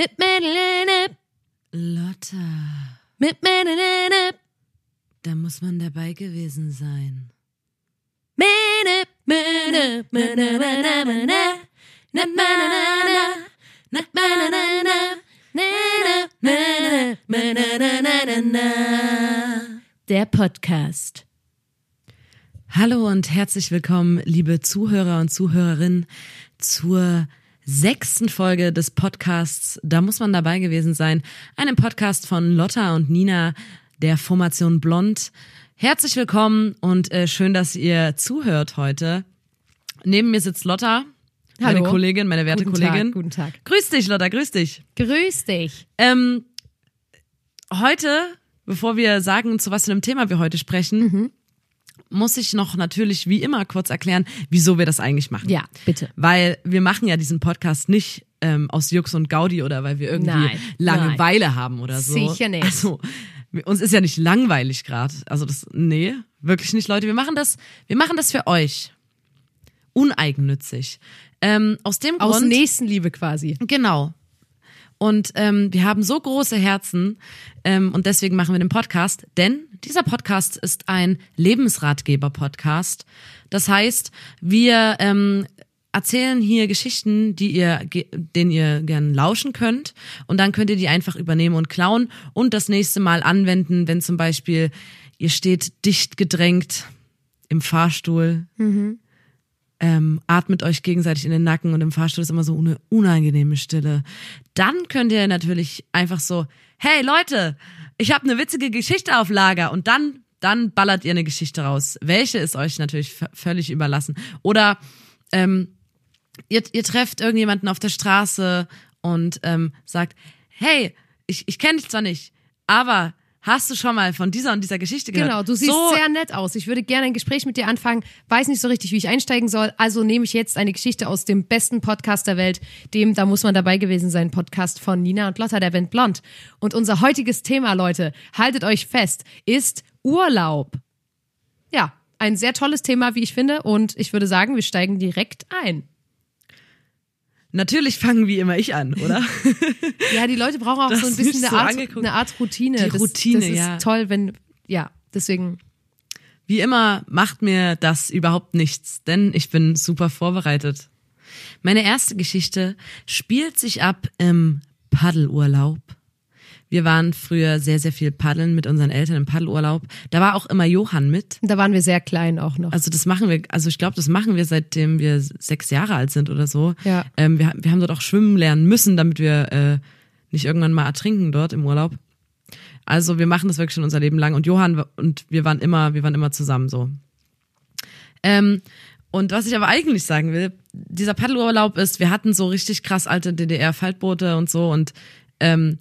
Mit Madeleine. Lotta, Mit Madeleine. da muss man dabei gewesen sein. Na, na, na, na. Na, na, na, na, na, na, na, na. Der Podcast. Hallo und herzlich willkommen, liebe Zuhörer und Zuhörerinnen, zur sechsten Folge des Podcasts Da muss man dabei gewesen sein. Einem Podcast von Lotta und Nina der Formation Blond. Herzlich willkommen und äh, schön, dass ihr zuhört heute. Neben mir sitzt Lotta, meine Hallo. Kollegin, meine werte Guten Kollegin. Tag, guten Tag. Grüß dich, Lotta, grüß dich. Grüß dich. Ähm, heute, bevor wir sagen, zu was für einem Thema wir heute sprechen, Mhm. Muss ich noch natürlich wie immer kurz erklären, wieso wir das eigentlich machen. Ja, bitte. Weil wir machen ja diesen Podcast nicht ähm, aus Jux und Gaudi oder weil wir irgendwie Nein, Langeweile haben oder so. Sicher nicht. Also uns ist ja nicht langweilig gerade. Also das, nee, wirklich nicht, Leute. Wir machen das, wir machen das für euch. Uneigennützig. Ähm, aus dem Aus Grund. Nächstenliebe quasi. Genau. Und ähm, wir haben so große Herzen ähm, und deswegen machen wir den Podcast, denn dieser Podcast ist ein Lebensratgeber-Podcast. Das heißt, wir ähm, erzählen hier Geschichten, die ihr, denen ihr gern lauschen könnt. Und dann könnt ihr die einfach übernehmen und klauen und das nächste Mal anwenden, wenn zum Beispiel ihr steht dicht gedrängt im Fahrstuhl ähm, atmet euch gegenseitig in den Nacken und im Fahrstuhl ist immer so eine unangenehme Stille. Dann könnt ihr natürlich einfach so, hey Leute, ich habe eine witzige Geschichte auf Lager und dann dann ballert ihr eine Geschichte raus. Welche ist euch natürlich völlig überlassen. Oder ähm, ihr, ihr trefft irgendjemanden auf der Straße und ähm, sagt, hey, ich, ich kenne dich zwar nicht, aber hast du schon mal von dieser und dieser Geschichte gehört? Genau, du siehst so, sehr nett aus. Ich würde gerne ein Gespräch mit dir anfangen, weiß nicht so richtig, wie ich einsteigen soll. Also nehme ich jetzt eine Geschichte aus dem besten Podcast der Welt, dem Da muss man dabei gewesen sein, Podcast von Nina und Lotta, der Band Blond. Und unser heutiges Thema, Leute, haltet euch fest, ist Urlaub. Ja, ein sehr tolles Thema, wie ich finde. Und ich würde sagen, wir steigen direkt ein. Natürlich fangen wie immer ich an, oder? Ja, die Leute brauchen auch Du so ein bisschen eine so Art, eine Art Routine. Die das, Routine, das ist ja. toll, wenn, ja, deswegen. Wie immer macht mir das überhaupt nichts, denn ich bin super vorbereitet. Meine erste Geschichte spielt sich ab im Paddelurlaub. Wir waren früher sehr, sehr viel paddeln mit unseren Eltern im Paddelurlaub. Da war auch immer Johann mit. Da waren wir sehr klein auch noch. Also das machen wir, also ich glaube, das machen wir seitdem wir sechs Jahre alt sind oder so. Ja. Ähm, wir, wir haben dort auch schwimmen lernen müssen, damit wir äh, nicht irgendwann mal ertrinken dort im Urlaub. Also wir machen das wirklich schon unser Leben lang und Johann und wir waren immer, wir waren immer zusammen so. Ähm, und was ich aber eigentlich sagen will, dieser Paddelurlaub ist, wir hatten so richtig krass alte DDR-Faltboote und so und ähm,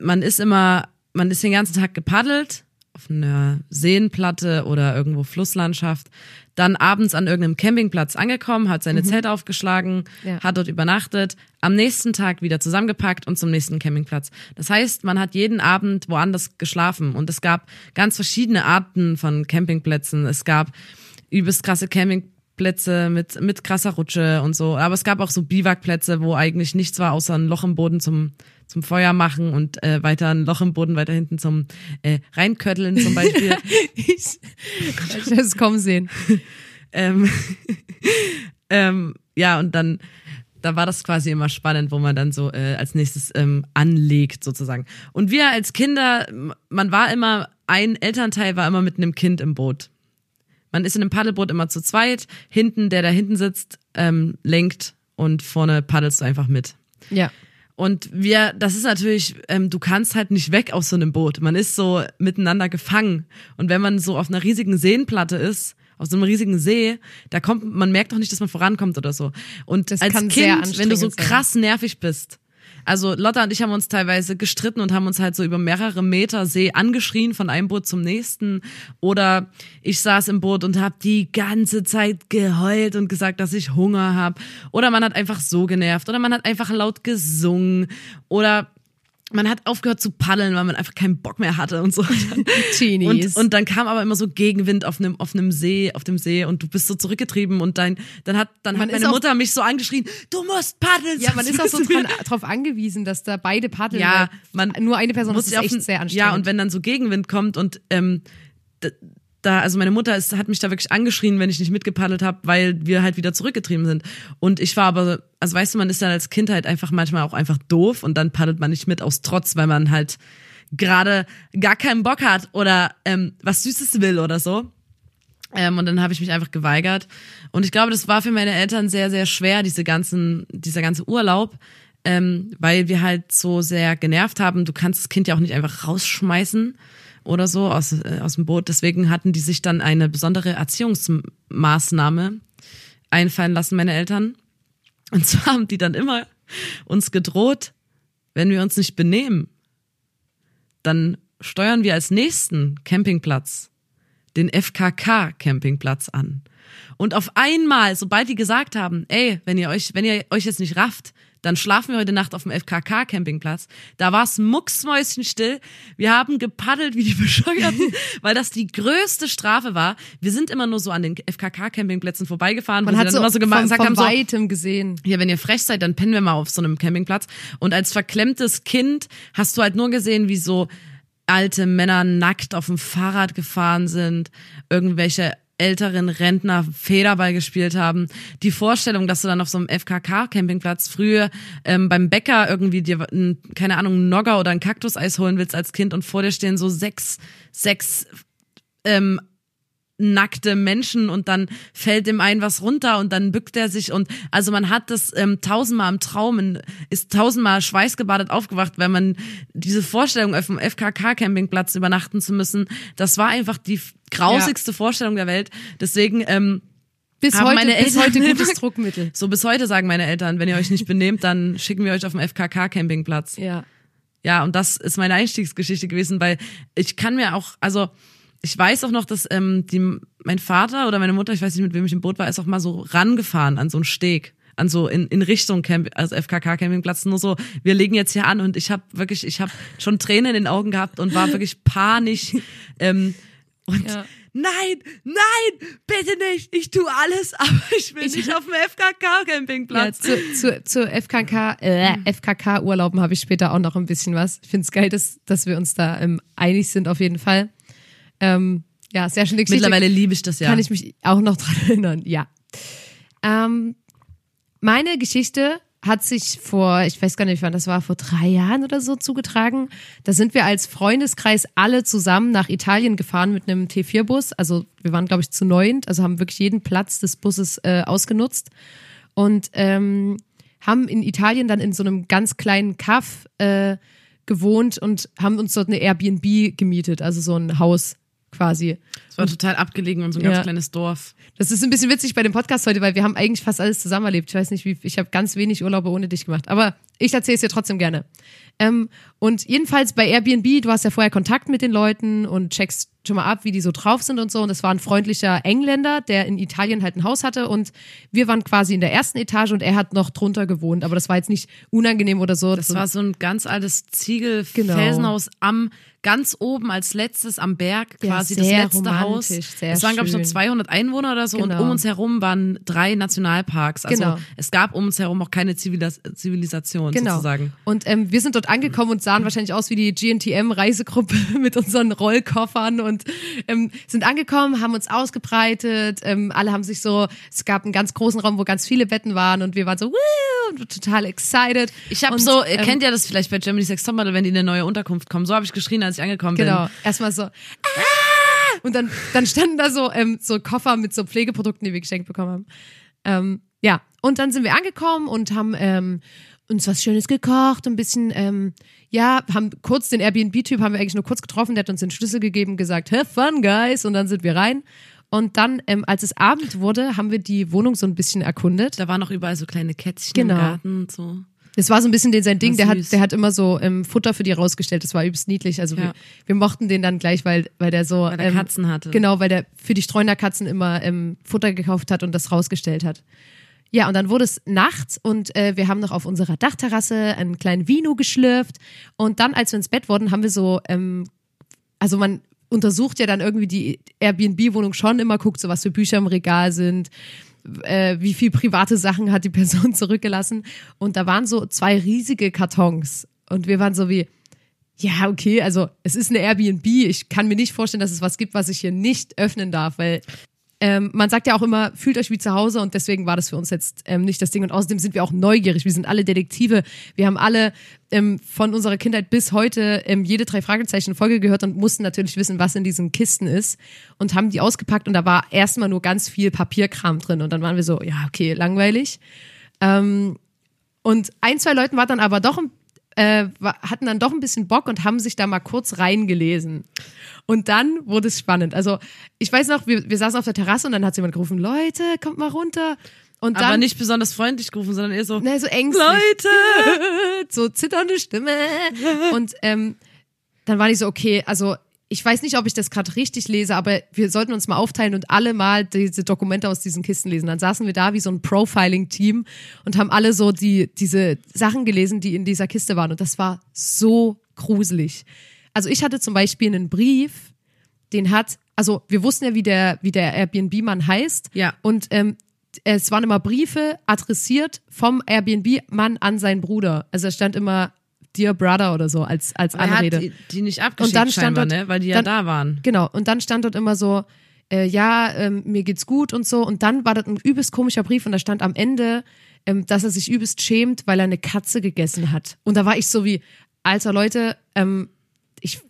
man ist immer, man ist den ganzen Tag gepaddelt auf einer Seenplatte oder irgendwo Flusslandschaft, dann abends an irgendeinem Campingplatz angekommen, hat seine Zelte aufgeschlagen, Ja. hat dort übernachtet, am nächsten Tag wieder zusammengepackt und zum nächsten Campingplatz. Das heißt, man hat jeden Abend woanders geschlafen und es gab ganz verschiedene Arten von Campingplätzen. Es gab übelst krasse Campingplätze mit, mit krasser Rutsche und so. Aber es gab auch so Biwakplätze, wo eigentlich nichts war, außer ein Loch im Boden zum, zum Feuer machen und äh, weiter ein Loch im Boden weiter hinten zum äh, Reinkötteln zum Beispiel. Ich, ich es kommen sehen. ähm, ähm, ja, und dann, da war das quasi immer spannend, wo man dann so äh, als nächstes ähm, anlegt sozusagen. Und wir als Kinder, man war immer, ein Elternteil war immer mit einem Kind im Boot. Man ist in einem Paddelboot immer zu zweit, hinten, der da hinten sitzt, ähm, lenkt und vorne paddelst du einfach mit. Ja. Und wir, das ist natürlich, ähm, du kannst halt nicht weg aus so einem Boot. Man ist so miteinander gefangen. Und wenn man so auf einer riesigen Seenplatte ist, auf so einem riesigen See, da kommt, man merkt doch nicht, dass man vorankommt oder so. Und Das als Kind, wenn du so krass nervig bist, also Lotta und ich haben uns teilweise gestritten und haben uns halt so über mehrere Meter See angeschrien von einem Boot zum nächsten. Oder ich saß im Boot und habe die ganze Zeit geheult und gesagt, dass ich Hunger habe. Oder man hat einfach so genervt. Oder man hat einfach laut gesungen. Oder man hat aufgehört zu paddeln, weil man einfach keinen Bock mehr hatte und so. Teenies. Und, und dann kam aber immer so Gegenwind auf einem auf einem See, auf dem See und du bist so zurückgetrieben und dein dann hat dann Man hat meine Mutter mich so angeschrien, du musst paddeln. ja, man ist auch so dran, drauf angewiesen, dass da beide paddeln. Ja, man nur eine Person muss ist echt sehr anstrengend. Ja, und wenn dann so Gegenwind kommt und ähm, da, also meine Mutter ist, hat mich da wirklich angeschrien, wenn ich nicht mitgepaddelt habe, weil wir halt wieder zurückgetrieben sind. Und ich war aber, also weißt du, man ist dann als Kind halt einfach manchmal auch einfach doof und dann paddelt man nicht mit aus Trotz, weil man halt gerade gar keinen Bock hat oder ähm, was Süßes will oder so. Ähm, und dann habe ich mich einfach geweigert. Und ich glaube, das war für meine Eltern sehr, sehr schwer, diese ganzen, dieser ganze Urlaub, ähm, weil wir halt so sehr genervt haben. Du kannst das Kind ja auch nicht einfach rausschmeißen oder so aus, äh, aus dem Boot. Deswegen hatten die sich dann eine besondere Erziehungsmaßnahme einfallen lassen, meine Eltern. Und zwar haben die dann immer uns gedroht, wenn wir uns nicht benehmen, dann steuern wir als nächsten Campingplatz den FKK-Campingplatz an. Und auf einmal, sobald die gesagt haben, ey, wenn ihr euch, wenn ihr euch jetzt nicht rafft, dann schlafen wir heute Nacht auf dem FKK-Campingplatz. Da war es mucksmäuschenstill. Wir haben gepaddelt wie die Bescheuerten, weil das die größte Strafe war. Wir sind immer nur so an den FKK-Campingplätzen vorbeigefahren, man hat dann so immer so gemacht, von, von haben, so, weitem gesehen. ja, wenn ihr frech seid, dann pennen wir mal auf so einem Campingplatz. Und als verklemmtes Kind hast du halt nur gesehen, wie so alte Männer nackt auf dem Fahrrad gefahren sind, irgendwelche älteren Rentner Federball gespielt haben. Die Vorstellung, dass du dann auf so einem FKK-Campingplatz früher ähm, beim Bäcker irgendwie dir, ein, keine Ahnung, einen Nogger oder ein Kaktuseis holen willst als Kind und vor dir stehen so sechs, sechs ähm, nackte Menschen und dann fällt dem ein was runter und dann bückt er sich und also man hat das ähm, tausendmal im Traum, in- ist tausendmal schweißgebadet aufgewacht, wenn man diese Vorstellung auf dem FKK-Campingplatz übernachten zu müssen, das war einfach die grausigste Vorstellung der Welt. Deswegen ähm, Bis haben heute, meine bis Eltern heute gutes Druckmittel. so bis heute sagen meine Eltern, wenn ihr euch nicht benehmt, dann schicken wir euch auf den FKK-Campingplatz. Ja. Ja, und das ist meine Einstiegsgeschichte gewesen, weil ich kann mir auch, also ich weiß auch noch, dass ähm, die, mein Vater oder meine Mutter, ich weiß nicht, mit wem ich im Boot war, ist auch mal so rangefahren an so einen Steg, an so in, in Richtung Camp, also FKK Campingplatz, nur so, wir legen jetzt hier an und ich habe wirklich, ich habe schon Tränen in den Augen gehabt und war wirklich panisch. Ähm, und Ja. nein, nein, bitte nicht, ich tu alles, aber ich will nicht auf dem FKK Ja, Campingplatz. zu, zu, zu FKK, äh, FKK-Urlauben habe ich später auch noch ein bisschen was. Ich finde es geil, dass, dass wir uns da ähm, einig sind, auf jeden Fall. Ähm, ja, sehr schöne Geschichte. Mittlerweile liebe ich das ja. Kann ich mich auch noch dran erinnern, ja. Ähm, meine Geschichte hat sich vor, ich weiß gar nicht wann, das war vor drei Jahren oder so zugetragen. Da sind wir als Freundeskreis alle zusammen nach Italien gefahren mit einem T4-Bus. Also wir waren, glaube ich, zu neunt, also haben wirklich jeden Platz des Busses äh, ausgenutzt und ähm, haben in Italien dann in so einem ganz kleinen Kaff äh, gewohnt und haben uns dort eine Airbnb gemietet, also so ein Haus quasi. Es war total abgelegen und so ein Ja. ganz kleines Dorf. Das ist ein bisschen witzig bei dem Podcast heute, weil wir haben eigentlich fast alles zusammen erlebt. Ich weiß nicht, wie ich habe ganz wenig Urlaube ohne dich gemacht, aber ich erzähle es dir trotzdem gerne. Ähm, und jedenfalls bei Airbnb, du hast ja vorher Kontakt mit den Leuten und checkst schon mal ab, wie die so drauf sind und so. Und das war ein freundlicher Engländer, der in Italien halt ein Haus hatte und wir waren quasi in der ersten Etage und er hat noch drunter gewohnt. Aber das war jetzt nicht unangenehm oder so. Das war so ein ganz altes Genau. Ziegel-Felsenhaus am ganz oben als letztes am Berg Ja, quasi das sehr letzte Haus. es waren glaube ich so schön. 200 Einwohner oder so und Genau. um uns herum waren drei Nationalparks. Also Genau. es gab um uns herum auch keine Zivilis Zivilisation Genau. sozusagen. Und ähm, wir sind dort angekommen und sahen wahrscheinlich aus wie die GNTM-Reisegruppe mit unseren Rollkoffern und ähm, sind angekommen, haben uns ausgebreitet. Ähm, alle haben sich so, es gab einen ganz großen Raum, wo ganz viele Betten waren und wir waren so, Woo! und total excited. Ich habe so, ihr ähm, kennt ja das vielleicht bei Germany's Next Topmodel, wenn die in eine neue Unterkunft kommen. So habe ich geschrien, als ich angekommen Genau, bin. erstmal so, ah! und dann, dann standen da so, ähm, so Koffer mit so Pflegeprodukten, die wir geschenkt bekommen haben. Ähm, ja, und dann sind wir angekommen und haben ähm, uns was Schönes gekocht, ein bisschen, ähm, ja, haben kurz den Airbnb-Typ, haben wir eigentlich nur kurz getroffen, der hat uns den Schlüssel gegeben, gesagt, have fun, guys, und dann sind wir rein. Und dann, ähm, als es Abend wurde, haben wir die Wohnung so ein bisschen erkundet. Da waren auch überall so kleine Kätzchen Genau. im Garten und so. Das war so ein bisschen den, sein Ding, der hat, der hat immer so ähm, Futter für die rausgestellt. Das war übelst niedlich. Also wir, Ja. wir mochten den dann gleich, weil, weil der so. Weil der ähm, Katzen hatte. Genau, weil der für die Streunerkatzen immer ähm, Futter gekauft hat und das rausgestellt hat. Ja, und dann wurde es nachts und äh, wir haben noch auf unserer Dachterrasse einen kleinen Vino geschlürft. Und dann, als wir ins Bett wurden, haben wir so, ähm, also man untersucht ja dann irgendwie die Airbnb-Wohnung schon immer, guckt so, was für Bücher im Regal sind, äh, wie viel private Sachen hat die Person zurückgelassen. Und da waren so zwei riesige Kartons. Und wir waren so wie, ja, okay, also es ist eine Airbnb. Ich kann mir nicht vorstellen, dass es was gibt, was ich hier nicht öffnen darf, weil ähm, man sagt ja auch immer, fühlt euch wie zu Hause und deswegen war das für uns jetzt ähm, nicht das Ding. Und außerdem sind wir auch neugierig. Wir sind alle Detektive. Wir haben alle ähm, von unserer Kindheit bis heute ähm, jede drei Fragezeichen Folge gehört und mussten natürlich wissen, was in diesen Kisten ist und haben die ausgepackt und da war erstmal nur ganz viel Papierkram drin und dann waren wir so, ja, okay, langweilig. Ähm, und ein, zwei Leuten war dann aber doch ein äh, hatten dann doch ein bisschen Bock und haben sich da mal kurz reingelesen. Und dann wurde es spannend. Also ich weiß noch, wir, wir saßen auf der Terrasse und dann hat jemand gerufen, Leute, kommt mal runter. Und dann, Aber nicht besonders freundlich gerufen, sondern eher so, ne, so ängstlich. Leute! so zitternde Stimme. Und ähm, dann war ich so, okay, also ich weiß nicht, ob ich das gerade richtig lese, aber wir sollten uns mal aufteilen und alle mal diese Dokumente aus diesen Kisten lesen. Dann saßen wir da wie so ein Profiling-Team und haben alle so die, diese Sachen gelesen, die in dieser Kiste waren. Und das war so gruselig. Also ich hatte zum Beispiel einen Brief, den hat, also wir wussten ja, wie der, wie der Airbnb-Mann heißt. Ja. Und ähm, es waren immer Briefe adressiert vom Airbnb-Mann an seinen Bruder. Also da stand immer Dear Brother oder so als, als Aber er Anrede. hat die, die nicht abgeschickt Und dann stand scheinbar, dort- ne? weil die ja dann- da waren. Genau, und dann stand dort immer so, äh, ja, ähm, mir geht's gut und so. Und dann war das ein übelst komischer Brief und da stand am Ende, ähm, dass er sich übelst schämt, weil er eine Katze gegessen hat. Und da war ich so wie, alter Leute, ähm, ich,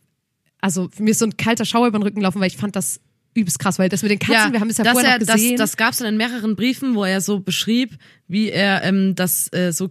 also mir ist so ein kalter Schauer über den Rücken gelaufen, weil ich fand das übelst krass, weil das mit den Katzen, wir haben es ja vorher er, gesehen. Das, das gab es dann in mehreren Briefen, wo er so beschrieb, wie er ähm, das äh, so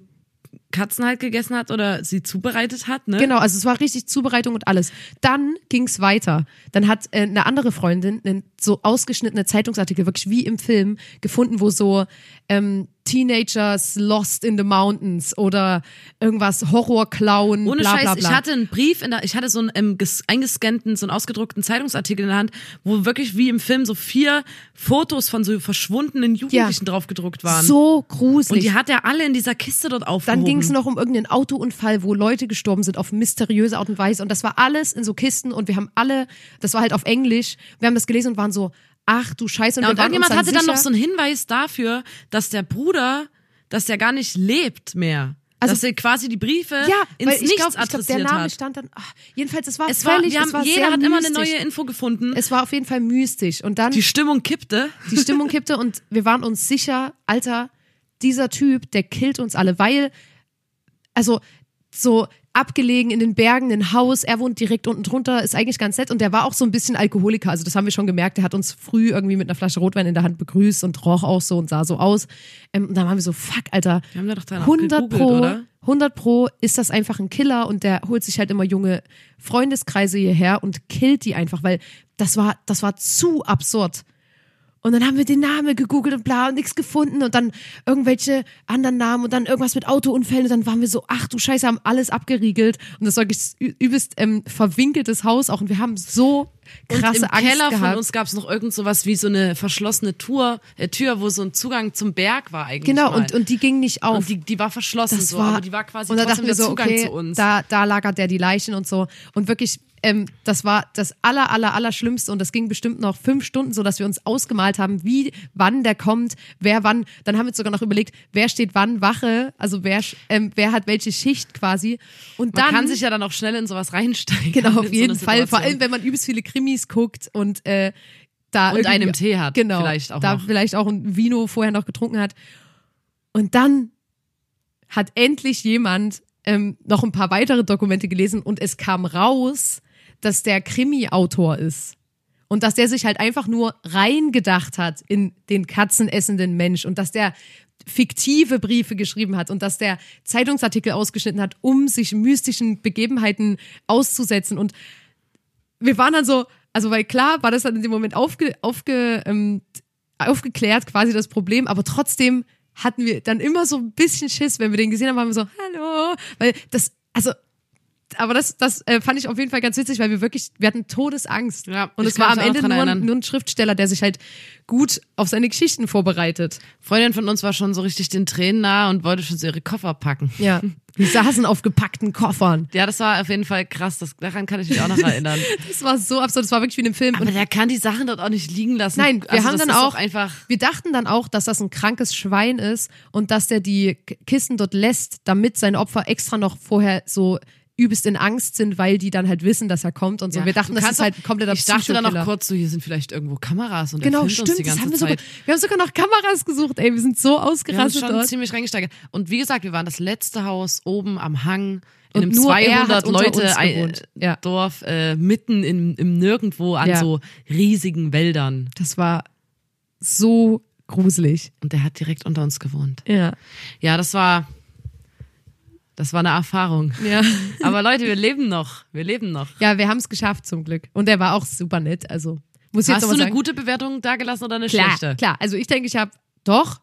Katzen halt gegessen hat oder sie zubereitet hat. Ne? Genau, also es war richtig Zubereitung und alles. Dann ging's weiter. Dann hat äh, eine andere Freundin einen so ausgeschnittene Zeitungsartikel, wirklich wie im Film, gefunden, wo so ähm, Teenagers lost in the mountains oder irgendwas Horrorclown, Ohne bla, Scheiß, bla, bla. ich hatte einen Brief in der, ich hatte so einen ähm, ges- eingescannten, so einen ausgedruckten Zeitungsartikel in der Hand, wo wirklich wie im Film so vier Fotos von so verschwundenen Jugendlichen drauf gedruckt waren. so Und gruselig. die hat er alle in dieser Kiste dort aufgehoben. Dann ging es noch um irgendeinen Autounfall, wo Leute gestorben sind auf mysteriöse Art und Weise. Und das war alles in so Kisten und wir haben alle, das war halt auf Englisch, wir haben das gelesen und waren so, ach du Scheiße. Und, Ja, und irgendjemand hatte dann sicher, noch so einen Hinweis dafür, dass der Bruder, dass der gar nicht lebt mehr. Also- dass er quasi die Briefe ja, ins weil ich Nichts glaube, glaub, adressiert der Name hat. stand dann, ach, jedenfalls, es war Es war, völlig, wir es haben, war jeder sehr hat immer eine neue Info gefunden. Es war auf jeden Fall mystisch. Und dann die Stimmung kippte. die Stimmung kippte und wir waren uns sicher, Alter, dieser Typ, der killt uns alle, weil, also so abgelegen in den Bergen, ein Haus, er wohnt direkt unten drunter, ist eigentlich ganz nett und der war auch so ein bisschen Alkoholiker, also das haben wir schon gemerkt, der hat uns früh irgendwie mit einer Flasche Rotwein in der Hand begrüßt und roch auch so und sah so aus. Ähm, und dann waren wir so, fuck, Alter, Wir haben da doch dann auch 100 gegoogelt, pro, oder? 100 pro ist das einfach ein Killer und der holt sich halt immer junge Freundeskreise hierher und killt die einfach, weil das war, das war zu absurd. Und dann haben wir den Namen gegoogelt und bla und nichts gefunden und dann irgendwelche anderen Namen und dann irgendwas mit Autounfällen und dann waren wir so, ach du Scheiße, haben alles abgeriegelt. Und das war übelst ähm, verwinkeltes Haus auch und wir haben so krasse und im Angst Keller gehabt. von uns gab es noch irgend sowas wie so eine verschlossene Tour, äh, Tür, wo so ein Zugang zum Berg war eigentlich. genau, mal. und, und die ging nicht auf. Und die, die war verschlossen das so, war, aber die war quasi und da trotzdem dachten wir der so, Zugang okay, zu uns. Da, da lagert der die Leichen und so. Und wirklich, ähm, das war das aller, aller, aller Schlimmste und das ging bestimmt noch fünf Stunden, so dass wir uns ausgemalt haben, wie, wann der kommt, wer wann. Dann haben wir uns sogar noch überlegt, wer steht wann Wache, also wer, ähm, wer hat welche Schicht quasi. Und Man dann kann sich ja dann auch schnell in sowas reinsteigen. Genau, auf so jeden eine Fall. Vor allem, wenn man übelst viele Krimis guckt und äh, da Und einen Tee hat, genau, vielleicht auch da noch. vielleicht auch ein Vino vorher noch getrunken hat. Und dann hat endlich jemand ähm, noch ein paar weitere Dokumente gelesen und es kam raus, dass der Krimi-Autor ist. Und dass der sich halt einfach nur reingedacht hat in den katzenessenden Mensch und dass der fiktive Briefe geschrieben hat und dass der Zeitungsartikel ausgeschnitten hat, um sich mystischen Begebenheiten auszusetzen. Und wir waren dann so, also weil klar war das dann in dem Moment aufge, aufge, ähm, aufgeklärt, quasi das Problem, aber trotzdem hatten wir dann immer so ein bisschen Schiss, wenn wir den gesehen haben, waren wir so, hallo, weil das, also aber das, das äh, fand ich auf jeden Fall ganz witzig, weil wir wirklich, wir hatten Todesangst. Ja, und es war am auch Ende nur, nur ein Schriftsteller, der sich halt gut auf seine Geschichten vorbereitet. Freundin von uns war schon so richtig den Tränen nah und wollte schon so ihre Koffer packen. Ja. Wir saßen auf gepackten Koffern. Ja, das war auf jeden Fall krass. Das, daran kann ich mich auch noch erinnern. Das war so absurd, das war wirklich wie in einem Film. Aber Und der kann die Sachen dort auch nicht liegen lassen. Nein, wir also haben dann auch doch einfach. Wir dachten dann auch, dass das ein krankes Schwein ist und dass der die Kissen dort lässt, damit seine Opfer extra noch vorher so übelst in Angst sind, weil die dann halt wissen, dass er kommt und so. Ja, wir dachten, das ist halt kompletter Ich dachte dann noch kurz so, hier sind vielleicht irgendwo Kameras und Genau, stimmt. Das haben wir, sogar, wir haben sogar noch Kameras gesucht. Ey, wir sind so Wir haben ausgerastet schon dort. ziemlich reingesteigert. Und wie gesagt, wir waren das letzte Haus oben am Hang in einem nur er hat 200 unter Leute ein- gewohnt. Ja. Dorf äh, mitten im, im Nirgendwo an Ja. so riesigen Wäldern. Das war so gruselig. Und der hat direkt unter uns gewohnt. Ja. Ja, das war das war eine Erfahrung. Ja. Aber Leute, wir leben noch. Wir leben noch. Ja, wir haben es geschafft zum Glück. Und er war auch super nett. Also muss ich jetzt Hast du aber eine sagen. gute Bewertung dagelassen oder eine klar, schlechte? klar. Also ich denke, ich habe doch.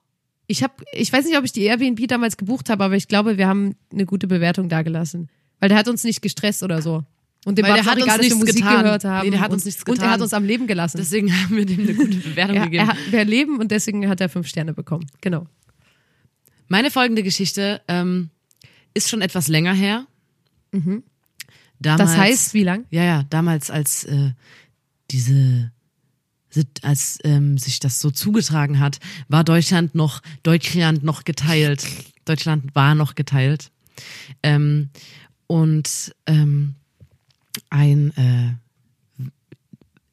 Ich habe, ich weiß nicht, ob ich die Airbnb damals gebucht habe, aber ich glaube, wir haben eine gute Bewertung dagelassen, weil der hat uns nicht gestresst oder so. Und dem Weil der hat uns nichts Musik getan. gehört haben. Nee, der hat und, uns nichts Und er getan. hat uns am Leben gelassen. Deswegen haben wir dem eine gute Bewertung ja, gegeben. er hat, wir leben und deswegen hat er fünf Sterne bekommen. Genau. Meine folgende Geschichte ähm, ist schon etwas länger her. Damals, Mhm. Das heißt, wie lang? Ja, ja, damals als äh, diese als ähm, sich das so zugetragen hat, war Deutschland noch Deutschland noch geteilt. Deutschland war noch geteilt. Ähm, und ähm, ein äh,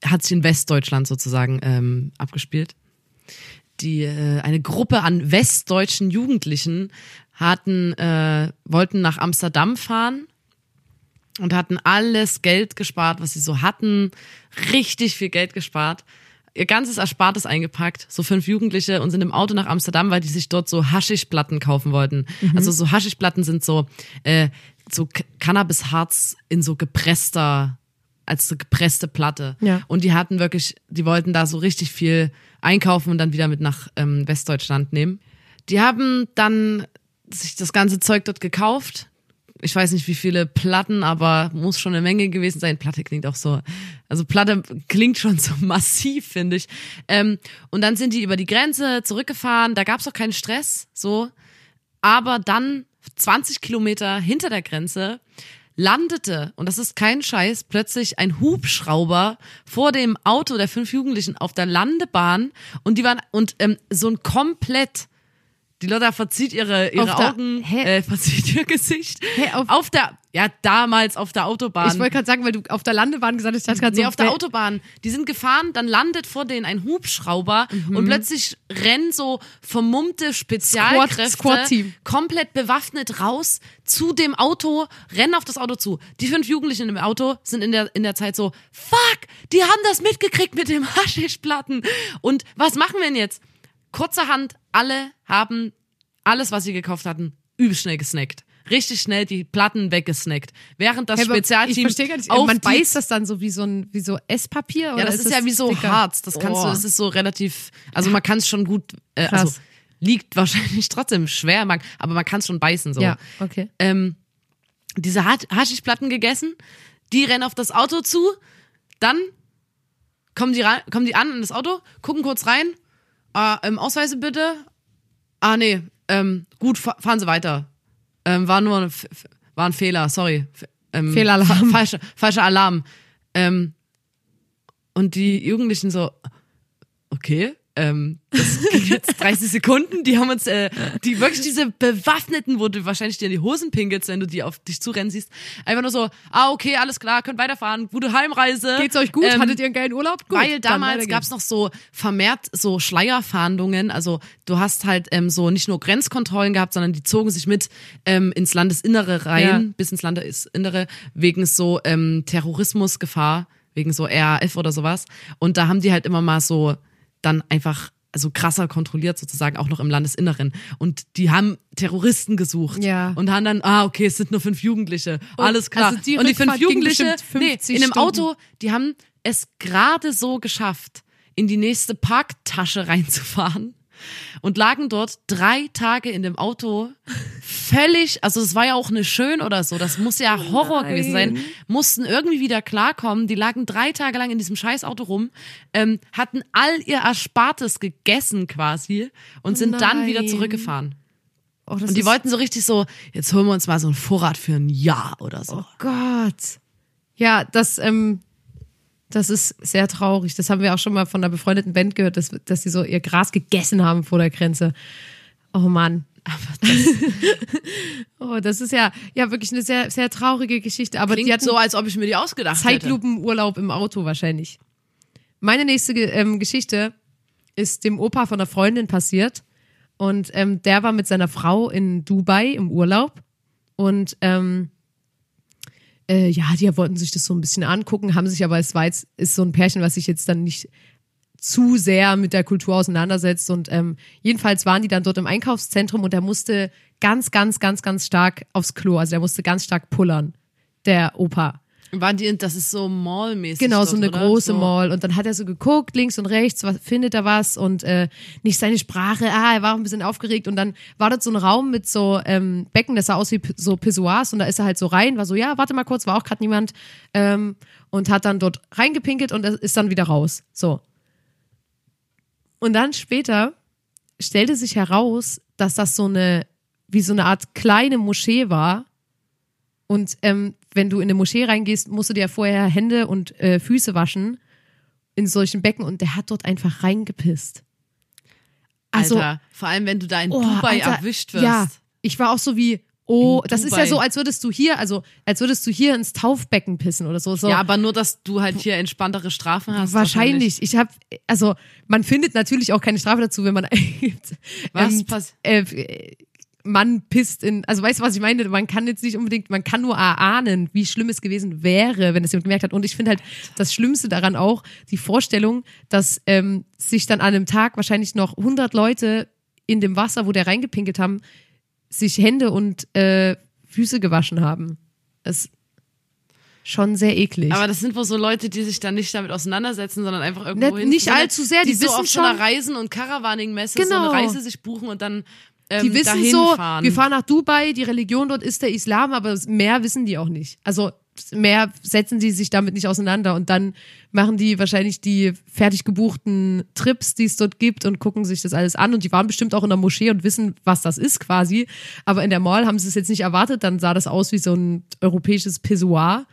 hat sich in Westdeutschland sozusagen ähm, abgespielt. Die äh, eine Gruppe an westdeutschen Jugendlichen hatten äh, wollten nach Amsterdam fahren und hatten alles Geld gespart, was sie so hatten, richtig viel Geld gespart, ihr ganzes Erspartes eingepackt, so fünf Jugendliche und sind im Auto nach Amsterdam, weil die sich dort so Haschischplatten kaufen wollten. Also so Haschischplatten sind so äh, so Cannabisharz in so gepresster als so gepresste Platte. Ja. Und die hatten wirklich, die wollten da so richtig viel einkaufen und dann wieder mit nach ähm, Westdeutschland nehmen. Die haben dann sich das ganze Zeug dort gekauft. Ich weiß nicht, wie viele Platten, aber muss schon eine Menge gewesen sein. Platte klingt auch so, also Platte klingt schon so massiv, finde ich. Ähm, und dann sind die über die Grenze zurückgefahren. Da gab es auch keinen Stress, so. Aber dann 20 Kilometer hinter der Grenze landete, und das ist kein Scheiß, plötzlich ein Hubschrauber vor dem Auto der fünf Jugendlichen auf der Landebahn und die waren, und ähm, so ein komplett, die Lotta verzieht ihre, ihre Auf der- Augen, Hä? äh, verzieht ihr Gesicht. Hä, auf- auf der, ja, damals auf der Autobahn. Ich wollte gerade sagen, weil du auf der Landebahn gesagt hast, ich hatte gerade Nee, so auf der Autobahn. Die sind gefahren, dann landet vor denen ein Hubschrauber Mhm. und plötzlich rennen so vermummte Spezialkräfte Squad- Squad-Team. komplett bewaffnet raus zu dem Auto, rennen auf das Auto zu. Die fünf Jugendlichen im Auto sind in der, in der Zeit so, fuck, die haben das mitgekriegt mit dem Haschischplatten. Und was machen wir denn jetzt? Kurzerhand, alle haben alles, was sie gekauft hatten, übelst schnell gesnackt. Richtig schnell die Platten weggesnackt. Während das Hey, Spezialteam Ich gar nicht. Man beißt das dann so wie so ein wie so Esspapier oder ja, das ist, das ja wie so dicker? Harz. Das kannst Oh. du, das ist so relativ, also man kann es schon gut, äh, also liegt wahrscheinlich trotzdem schwer, man, aber man kann es schon beißen so. Ja, okay. Ähm, diese Hasch- Haschischplatten gegessen, die rennen auf das Auto zu, dann kommen die, rein, kommen die an in das Auto, gucken kurz rein, ah, ähm, Ausweise bitte. Ah, nee, ähm, gut, fa fahren Sie weiter. Ähm, war nur ein, war ein Fehler, sorry. Ähm, Fehlalarm. Fa falscher, falscher Alarm. Ähm, und die Jugendlichen so, okay, ähm, das ging jetzt 30 Sekunden, die haben uns, äh, die wirklich diese Bewaffneten, wo du wahrscheinlich dir in die Hosen pinkelst, wenn du die auf dich zurennen siehst, einfach nur so, ah, okay, alles klar, könnt weiterfahren, gute Heimreise. Geht's euch gut? Ähm, Hattet ihr einen geilen Urlaub? Gut. weil damals gab's noch so vermehrt so Schleierfahndungen. Also du hast halt ähm, so nicht nur Grenzkontrollen gehabt, sondern die zogen sich mit ähm, ins Landesinnere rein, Ja. bis ins Landesinnere, wegen so ähm, Terrorismusgefahr, wegen so RAF oder sowas. Und da haben die halt immer mal so dann einfach also krasser kontrolliert sozusagen auch noch im Landesinneren und die haben Terroristen gesucht Ja. und haben dann ah okay es sind nur fünf Jugendliche alles klar also die und die fünf Jugendliche nee, 50 in einem. Auto die haben es gerade so geschafft, in die nächste Parktasche reinzufahren und lagen dort drei Tage in dem Auto völlig, also es war ja auch eine schön oder so, das muss ja Horror Nein. gewesen sein, mussten irgendwie wieder klarkommen, die lagen drei Tage lang in diesem scheiß Auto rum, ähm, hatten all ihr Erspartes gegessen quasi und sind dann wieder Nein. zurückgefahren. Oh, Und die wollten so richtig so, jetzt holen wir uns mal so ein Vorrat für ein Jahr oder so. Oh Gott. Ja, das, ähm, das ist sehr traurig. Das haben wir auch schon mal von einer befreundeten Band gehört, dass, dass sie so ihr Gras gegessen haben vor der Grenze. Oh Mann. Aber das Oh, das ist ja, ja wirklich eine sehr, sehr traurige Geschichte. Aber die klingt hatten so, als ob ich mir die ausgedacht hätte. Zeitlupenurlaub im Auto wahrscheinlich. Meine nächste ähm, Geschichte ist dem Opa von einer Freundin passiert. Und ähm, der war mit seiner Frau in Dubai im Urlaub. Und ähm, äh, ja, die wollten sich das so ein bisschen angucken, haben sich aber, es war jetzt, ist so ein Pärchen, was sich jetzt dann nicht zu sehr mit der Kultur auseinandersetzt. Und ähm, jedenfalls waren die dann dort im Einkaufszentrum und er musste ganz, ganz, ganz, ganz stark aufs Klo. Also er musste ganz stark pullern, der Opa. Waren die, das ist so mallmäßig. Genau, so eine oder? große so. Mall. Und dann hat er so geguckt, links und rechts, was, findet er was und äh, nicht seine Sprache. Ah, er war auch ein bisschen aufgeregt. Und dann war dort so ein Raum mit so ähm, Becken, das sah aus wie so Pissoirs. Und da ist er halt so rein, war so, ja, warte mal kurz, war auch gerade niemand. Ähm, und hat dann dort reingepinkelt und ist dann wieder raus. So. Und dann später stellte sich heraus, dass das so eine, wie so eine Art kleine Moschee war. Und ähm, wenn du in eine Moschee reingehst, musst du dir ja vorher Hände und äh, Füße waschen in solchen Becken und der hat dort einfach reingepisst. Also, Alter, vor allem, wenn du da in oh, Dubai Alter, erwischt wirst. Ja, ich war auch so wie, oh, das ist ja so, als würdest du hier, also als würdest du hier ins Taufbecken pissen oder so. so. Ja, aber nur, dass du halt hier entspanntere Strafen hast. Wahrscheinlich. Ich habe, also man findet natürlich auch keine Strafe dazu, wenn man. Was ähm, pass- äh, äh, Mann pisst in, also weißt du, was ich meine? Man kann jetzt nicht unbedingt, man kann nur erahnen, wie schlimm es gewesen wäre, wenn es jemand gemerkt hat. Und ich finde halt das Schlimmste daran auch die Vorstellung, dass ähm, sich dann an einem Tag wahrscheinlich noch 100 Leute in dem Wasser, wo der reingepinkelt haben, sich Hände und äh, Füße gewaschen haben. Das ist schon sehr eklig. Aber das sind wohl so Leute, die sich dann nicht damit auseinandersetzen, sondern einfach irgendwo Nicht- hin. nicht allzu sehr, die so wissen auf so einer schon- Reisen- und Caravaning-Messe so Genau. eine Reise sich buchen und dann ähm, die wissen so, fahren. wir fahren nach Dubai, die Religion dort ist der Islam, aber mehr wissen die auch nicht. Also mehr setzen die sich damit nicht auseinander und dann machen die wahrscheinlich die fertig gebuchten Trips, die es dort gibt und gucken sich das alles an und die waren bestimmt auch in der Moschee und wissen, was das ist quasi, aber in der Mall haben sie es jetzt nicht erwartet, dann sah das aus wie so ein europäisches Pissoir.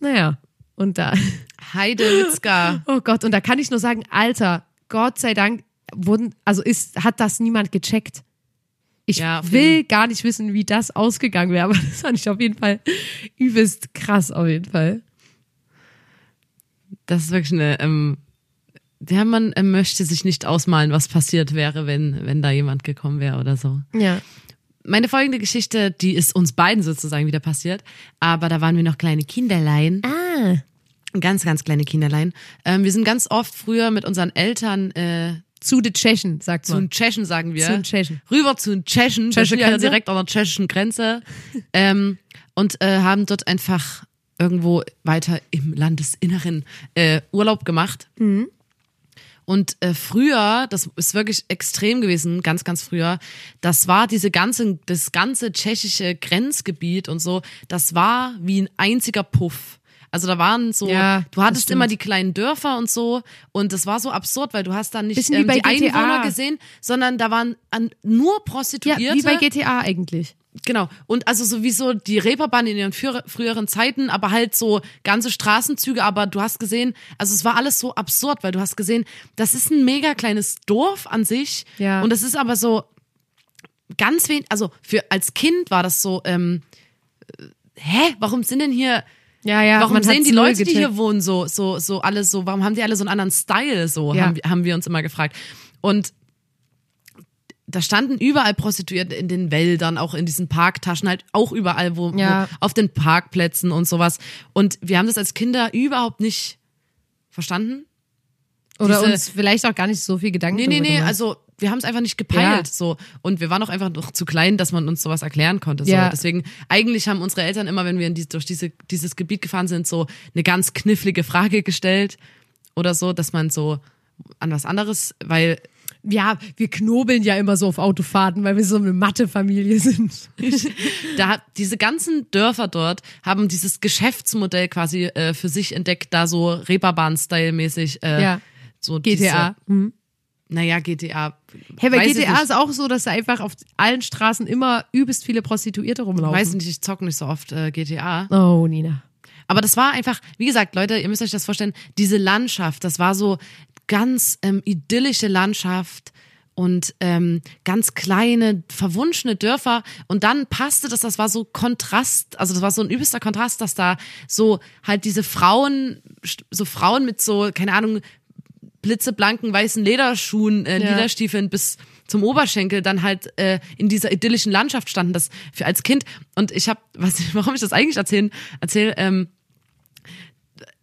Naja, und da, Heide Witzka. oh Gott, und da kann ich nur sagen, Alter, Gott sei Dank wurden, also ist, hat das niemand gecheckt. Ich Ja, will gar nicht wissen, wie das ausgegangen wäre, aber das fand ich auf jeden Fall übelst krass, auf jeden Fall. Das ist wirklich eine, ähm, ja, man äh, möchte sich nicht ausmalen, was passiert wäre, wenn, wenn da jemand gekommen wäre oder so. Ja. Meine folgende Geschichte, die ist uns beiden sozusagen wieder passiert, aber da waren wir noch kleine Kinderlein. Ah. Ganz, ganz kleine Kinderlein. Ähm, wir sind ganz oft früher mit unseren Eltern äh, Zu den Tschechen, sagt zu man. den Tschechen, sagen wir. Zu den Tschechen. Rüber zu den Tschechen. Sind ja direkt an der tschechischen Grenze. ähm, und äh, haben dort einfach irgendwo weiter im Landesinneren äh, Urlaub gemacht. Mhm. Und äh, früher, das ist wirklich extrem gewesen, ganz, ganz früher, das war diese ganze, das ganze tschechische Grenzgebiet und so, das war wie ein einziger Puff. Also da waren so, Ja, du hattest immer die kleinen Dörfer und so und das war so absurd, weil du hast da nicht ähm, bei die GTA. Einwohner gesehen, sondern da waren an, nur Ja, Prostituierte. wie bei GTA eigentlich. Genau. Und also sowieso die Reeperbahn in ihren früher, früheren Zeiten, aber halt so ganze Straßenzüge, aber du hast gesehen, also es war alles so absurd, weil du hast gesehen, das ist ein mega kleines Dorf an sich. Ja. Und das ist aber so ganz wenig, also für als Kind war das so, ähm, äh, hä, warum sind denn hier, Ja, ja. warum sehen die Leute, die gecheckt. hier wohnen, so, so, so alle so, warum haben die alle so einen anderen Style, so, Ja. haben, wir- haben wir uns immer gefragt. Und da standen überall Prostituierte in den Wäldern, auch in diesen Parktaschen, halt auch überall, wo, Ja. wo auf den Parkplätzen und sowas. Und wir haben das als Kinder überhaupt nicht verstanden. Oder diese- uns vielleicht auch gar nicht so viel Gedanken Nee, nee, nee, also wir haben es einfach nicht gepeilt. Ja. So. Und wir waren auch einfach noch zu klein, dass man uns sowas erklären konnte. So. Ja. Deswegen, eigentlich haben unsere Eltern immer, wenn wir die, durch diese, dieses Gebiet gefahren sind, so eine ganz knifflige Frage gestellt oder so, dass man so an was anderes, weil ja, wir knobeln ja immer so auf Autofahrten, weil wir so eine Mathe-Familie sind. da diese ganzen Dörfer dort haben dieses Geschäftsmodell quasi äh, für sich entdeckt, da so Reeperbahn-Style-mäßig. Äh, Ja. So GTA. Diese, naja, GTA. Hey, bei GTA ist auch so, dass da einfach auf allen Straßen immer übelst viele Prostituierte rumlaufen. Weiß nicht, ich zocke nicht so oft äh, GTA. Oh, Nina. Aber das war einfach, wie gesagt, Leute, ihr müsst euch das vorstellen, diese Landschaft, das war so ganz ähm, idyllische Landschaft und ähm, ganz kleine, verwunschene Dörfer. Und dann passte das, das war so Kontrast, also das war so ein übelster Kontrast, dass da so halt diese Frauen, so Frauen mit so, keine Ahnung, blitzeblanken weißen Lederschuhen, äh, Ja. Lederstiefeln bis zum Oberschenkel dann halt äh, in dieser idyllischen Landschaft standen, das für als Kind. Und ich habe, warum ich das eigentlich erzählen, erzähl, ähm,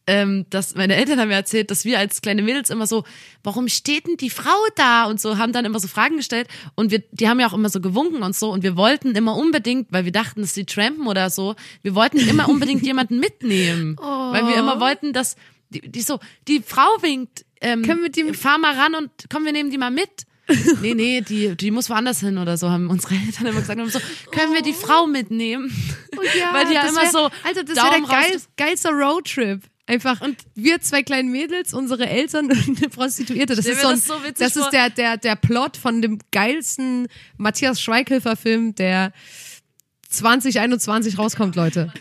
ähm, dass meine Eltern haben mir erzählt, dass wir als kleine Mädels immer so, warum steht denn die Frau da? Und so, haben dann immer so Fragen gestellt. Und wir, die haben ja auch immer so gewunken und so. Und wir wollten immer unbedingt, weil wir dachten, dass sie trampen oder so, wir wollten immer unbedingt jemanden mitnehmen, weil wir immer wollten, dass die, die so, die Frau winkt, ähm, Können wir die- fahr mal ran und komm, wir nehmen die mal mit. Nee, nee, die, die muss woanders hin oder so, haben unsere Eltern immer gesagt. Und so, können wir die Frau mitnehmen? Weil die ja das immer wär, so Alter, das wäre der geil, geilste Roadtrip. Einfach und wir zwei kleinen Mädels, unsere Eltern und eine Prostituierte. Das ist so, ein, das so das ist der der der Plot von dem geilsten Matthias Schweighöfer Film, der 2021 rauskommt, Leute.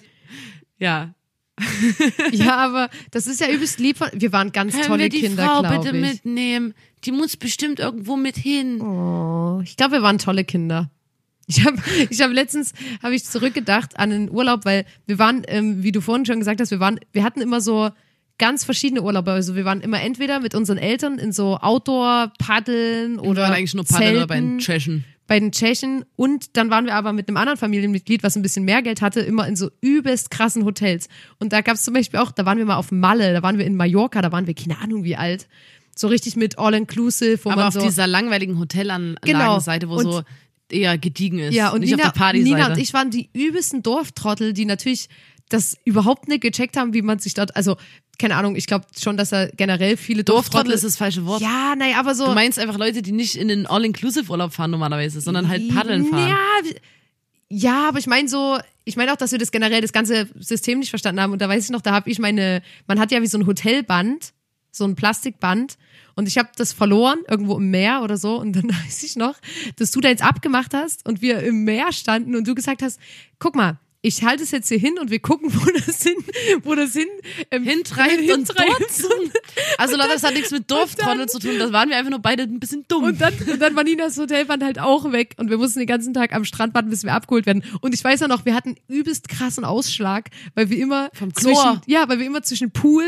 Ja. Ja, aber das ist ja übelst lieb. von- Wir waren ganz Können tolle wir die Kinder, Frau bitte ich. mitnehmen? Die muss bestimmt irgendwo mit hin. Oh, ich glaube, wir waren tolle Kinder. Ich habe ich hab letztens habe ich zurückgedacht an den Urlaub, weil wir waren, ähm, wie du vorhin schon gesagt hast, wir waren, wir hatten immer so ganz verschiedene Urlaube. Also wir waren immer entweder mit unseren Eltern in so Outdoor-Paddeln oder Wir waren eigentlich nur Paddeln Zelten den Tschechen. Bei den Tschechen und dann waren wir aber mit einem anderen Familienmitglied, was ein bisschen mehr Geld hatte, immer in so übelst krassen Hotels. Und da gab es zum Beispiel auch, da waren wir mal auf Malle, da waren wir in Mallorca, da waren wir keine Ahnung wie alt. So richtig mit All-Inclusive, Aber auf so... dieser langweiligen Hotelanlagenseite, Genau. wo Und- so eher gediegen ist. Ja, und nicht Nina, auf der Partyseite. Nina und ich waren die übelsten Dorftrottel, die natürlich das überhaupt nicht gecheckt haben, wie man sich dort, also keine Ahnung, ich glaube schon, dass da generell viele Dorftrottel ist das falsche Wort. Ja, naja, aber so. Du meinst einfach Leute, die nicht in den All-Inclusive-Urlaub fahren normalerweise, sondern halt paddeln fahren. Ja, ja aber ich meine so, ich meine auch, dass wir das generell das ganze System nicht verstanden haben. Und da weiß ich noch, da habe ich meine, man hat ja wie so ein Hotelband, so ein Plastikband. Und ich habe das verloren, irgendwo im Meer oder so. Und dann weiß ich noch, dass du da jetzt abgemacht hast und wir im Meer standen und du gesagt hast, guck mal, ich halte es jetzt hier hin und wir gucken, wo das hin, wo das hin ähm, Hintreibt und hintreibt. dort. Also Leute, das hat nichts mit Dorftrottel zu tun. Das waren wir einfach nur beide ein bisschen dumm. Und dann, und dann war Ninas Hotelband halt auch weg und wir mussten den ganzen Tag am Strand warten, bis wir abgeholt werden. Und ich weiß ja noch, wir hatten übelst krassen Ausschlag, weil wir immer Vom Chlor. zwischen, ja, weil wir immer zwischen Pool,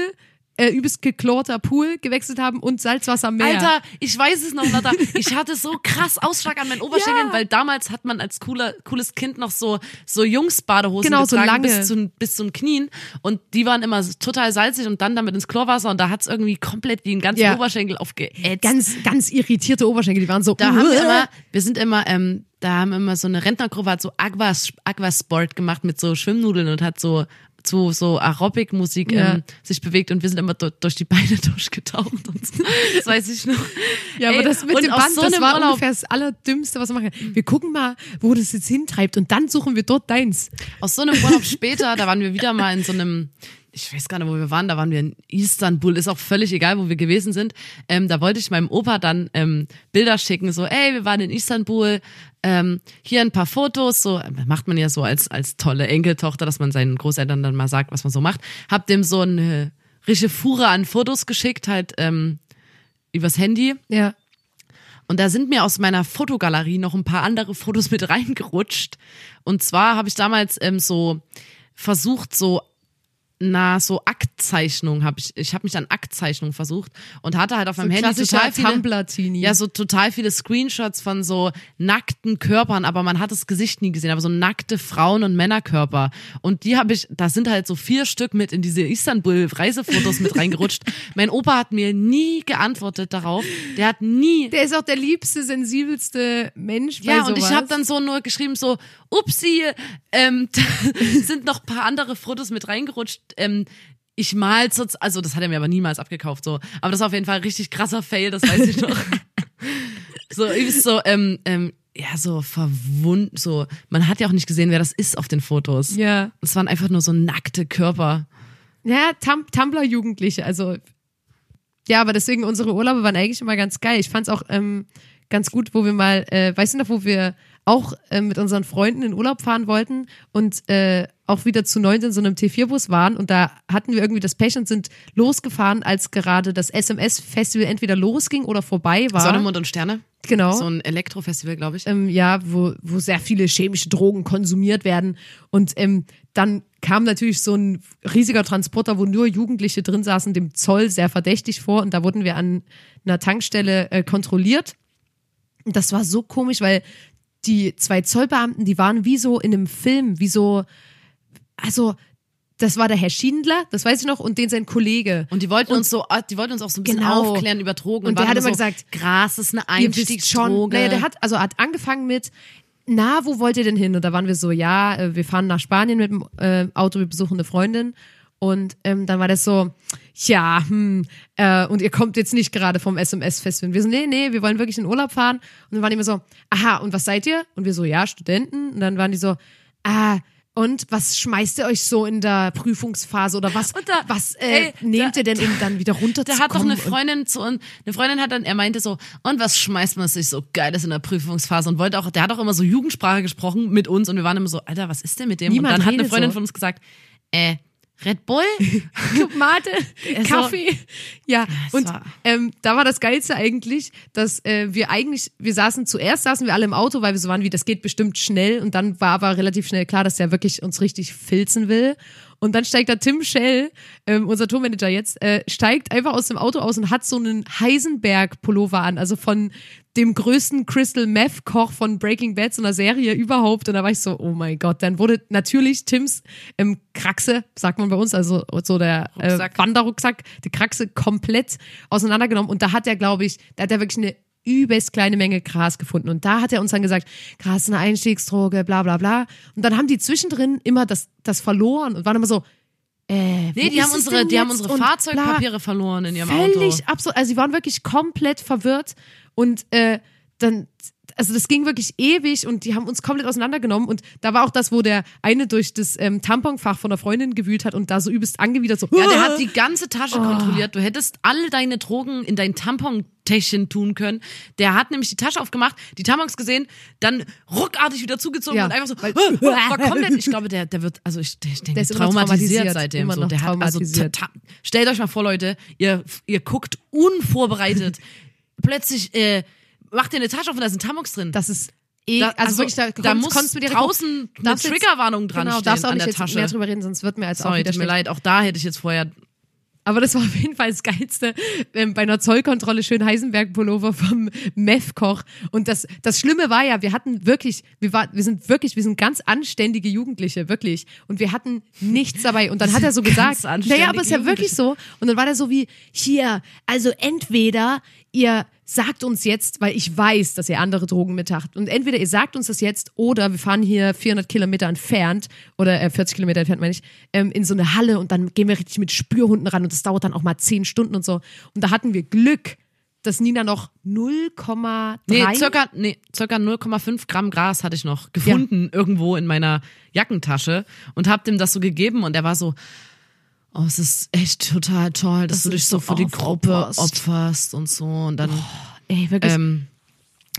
äh, übelst geklorter Pool gewechselt haben und Salzwassermeer. Alter, ich weiß es noch, Lotta. Ich hatte so krass Ausschlag an meinen Oberschenkeln, Ja. weil damals hat man als cooler, cooles Kind noch so, so Jungs-Badehosen Genau, so getragen lange. bis zu, bis zum Knien. Und die waren immer total salzig und dann damit ins Chlorwasser und da hat's irgendwie komplett den ganzen Ja. Oberschenkel aufgeätzt. ganz, ganz irritierte Oberschenkel, die waren so. Da haben wir immer, wir sind immer, ähm, da haben immer so eine Rentnergruppe hat so Aquas, Aquasport gemacht mit so Schwimmnudeln und hat so zu so Aerobic-Musik Ja. ähm, sich bewegt und wir sind immer do, durch die Beine durchgetaucht und so. Das weiß ich noch. Ja, aber Ey, das mit dem Band, so das war Urlaub, ungefähr das Allerdümmste, was wir machen können. Wir gucken mal, wo das jetzt hintreibt und dann suchen wir dort deins. Aus so einem Urlaub später, da waren wir wieder mal in so einem, ich weiß gar nicht, wo wir waren, da waren wir in Istanbul, ist auch völlig egal, wo wir gewesen sind. Ähm, da wollte ich meinem Opa dann ähm, Bilder schicken, so, ey, wir waren in Istanbul, ähm, hier ein paar Fotos, so macht man ja so als, als tolle Enkeltochter, dass man seinen Großeltern dann mal sagt, was man so macht. Hab dem so eine richtige Fuhre an Fotos geschickt, halt ähm, übers Handy. Ja. Und da sind mir aus meiner Fotogalerie noch ein paar andere Fotos mit reingerutscht. Und zwar habe ich damals ähm, so versucht, so na so Aktzeichnung habe ich ich habe mich an Aktzeichnung versucht und hatte halt auf meinem Handy klassischer total viele ja so total viele Screenshots von so nackten Körpern, aber man hat das Gesicht nie gesehen, aber so nackte Frauen und Männerkörper und die habe ich da sind halt so vier Stück mit in diese Istanbul Reisefotos mit reingerutscht. mein Opa hat mir nie geantwortet darauf. Der hat nie Der ist auch der liebste, sensibelste Mensch ja, und ich habe dann so nur geschrieben, so, upsi, ähm, sind noch paar andere Fotos mit reingerutscht. Ähm, ich mal, also das hat er mir aber niemals abgekauft, so. Aber das war auf jeden Fall ein richtig krasser Fail, das weiß ich noch. so, übelst so, ähm, ähm, ja, so verwund, so, man hat ja auch nicht gesehen, wer das ist auf den Fotos. Ja. Es waren einfach nur so nackte Körper. Ja, Tum Tumblr-Jugendliche, also ja, aber deswegen unsere Urlaube waren eigentlich immer ganz geil. Ich fand's auch ähm, ganz gut, wo wir mal, äh, weißt du noch, wo wir auch äh, mit unseren Freunden in Urlaub fahren wollten und äh, auch wieder zu neunt in so einem T4-Bus waren und da hatten wir irgendwie das Pech und sind losgefahren, als gerade das SMS-Festival entweder losging oder vorbei war. Sonne, Mond und Sterne. Genau. So ein Elektrofestival, glaube ich. ähm, ja, wo, wo sehr viele chemische Drogen konsumiert werden. Und ähm, dann kam natürlich so ein riesiger Transporter, wo nur Jugendliche drin saßen, dem Zoll sehr verdächtig vor. Und da wurden wir an einer Tankstelle äh, kontrolliert. Und das war so komisch, weil die zwei Zollbeamten, die waren wie so in einem Film, wie so, also das war der Herr Schindler, das weiß ich noch, und den sein Kollege. Und die wollten uns so, die wollten uns auch so ein bisschen Genau. aufklären über Drogen. Und der waren hat immer so, gesagt, Gras ist eine Einstiegsdroge. Naja, der hat, also hat angefangen mit, na, wo wollt ihr denn hin? Und da waren wir so, ja, äh, wir fahren nach Spanien mit dem äh, Auto, wir besuchen eine Freundin. Und ähm, dann war das so, ja, hm, äh, und ihr kommt jetzt nicht gerade vom SMS-Festival. Wir so, nee, nee, wir wollen wirklich in Urlaub fahren. Und dann waren die immer so, aha, und was seid ihr? Und wir so, ja, Studenten. Und dann waren die so, ah, und was schmeißt ihr euch so in der Prüfungsphase oder was, da- was äh, ey, nehmt da- ihr denn, um dann wieder Da runterzukommen? hat doch eine Und- Freundin zu uns, eine Freundin hat dann, er meinte so, und was schmeißt man sich so geiles in der Prüfungsphase und wollte auch, der hat auch immer so Jugendsprache gesprochen mit uns und wir waren immer so, Alter, was ist denn mit dem? Niemand und dann hat eine Freundin so. von uns gesagt, äh, Red Bull? Mate, Also- Kaffee. Ja, und ähm, da war das Geilste eigentlich, dass äh, wir eigentlich, wir saßen zuerst, saßen wir alle im Auto, weil wir so waren wie, das geht bestimmt schnell. Und dann war aber relativ schnell klar, dass der wirklich uns richtig filzen will. Und dann steigt da Tim Schell, ähm, unser Tourmanager jetzt, äh, steigt einfach aus dem Auto aus und hat so einen Heisenberg-Pullover an, also von dem größten Crystal Meth Koch von Breaking Bad, so einer Serie überhaupt. Und da war ich so, oh mein Gott. Dann wurde natürlich Tims ähm, Kraxe, sagt man bei uns, also so der äh, Rucksack. Wanderrucksack, die Kraxe komplett auseinandergenommen. Und da hat er, glaube ich, da hat er wirklich eine übelst kleine Menge Gras gefunden. Und da hat er uns dann gesagt, Gras ist eine Einstiegsdroge, bla bla bla. Und dann haben die zwischendrin immer das, das verloren und waren immer so, äh, Nee, die haben unsere, die haben unsere Und bla. Fahrzeugpapiere verloren in ihrem Auto. Völlig absurd. Also sie waren wirklich komplett verwirrt und äh, dann, also das ging wirklich ewig und die haben uns komplett auseinandergenommen und da war auch das, wo der eine durch das ähm, Tamponfach von der Freundin gewühlt hat und da so übelst angewidert so. Ja, der hat die ganze Tasche Oh. kontrolliert. Du hättest alle deine Drogen in dein Tampontäschchen tun können. Der hat nämlich die Tasche aufgemacht, die Tampons gesehen, dann ruckartig wieder zugezogen Ja, und einfach so, war komplett, ich glaube, der, der wird, also ich, ich denke, Der ist traumatisiert, traumatisiert, seitdem. immer so. Der hat, also, stellt euch mal vor, Leute, ihr, ihr guckt unvorbereitet, plötzlich, äh, macht ihr eine Tasche auf und da sind Tampons drin. Das ist eh, Da- also, also, wirklich, da, da muss konntest du direkt draußen eine Triggerwarnung dran genau, stehen darfst auch an nicht der Tasche. mehr drüber reden, sonst wird mir als auch Sorry, wieder tut mir leid, auch da hätte ich jetzt vorher Aber das war auf jeden Fall das Geilste. Ähm, bei einer Zollkontrolle schön Heisenberg-Pullover vom Meth-Koch. Und das, das Schlimme war ja, wir hatten wirklich, wir, war, wir sind wirklich, wir sind ganz anständige Jugendliche, wirklich. Und wir hatten nichts dabei. Und dann hat er so gesagt, naja, aber ist ja wirklich so. Und dann war der so wie, hier, also entweder ihr sagt uns jetzt, weil ich weiß, dass ihr andere Drogen mit habt. Und entweder ihr sagt uns das jetzt oder wir fahren hier 400 Kilometer entfernt oder äh, 40 Kilometer entfernt, meine ich, ähm, in so eine Halle und dann gehen wir richtig mit Spürhunden ran und das dauert dann auch mal 10 Stunden und so. Und da hatten wir Glück, dass Nina noch 0,3 Nee, circa, nee, circa 0,5 Gramm Gras hatte ich noch gefunden irgendwo in meiner Jackentasche und hab dem das so gegeben und er war so, oh, es ist echt total toll, dass Dass du dich so für die Gruppe opferst und so und dann, Ey, wirklich. ähm,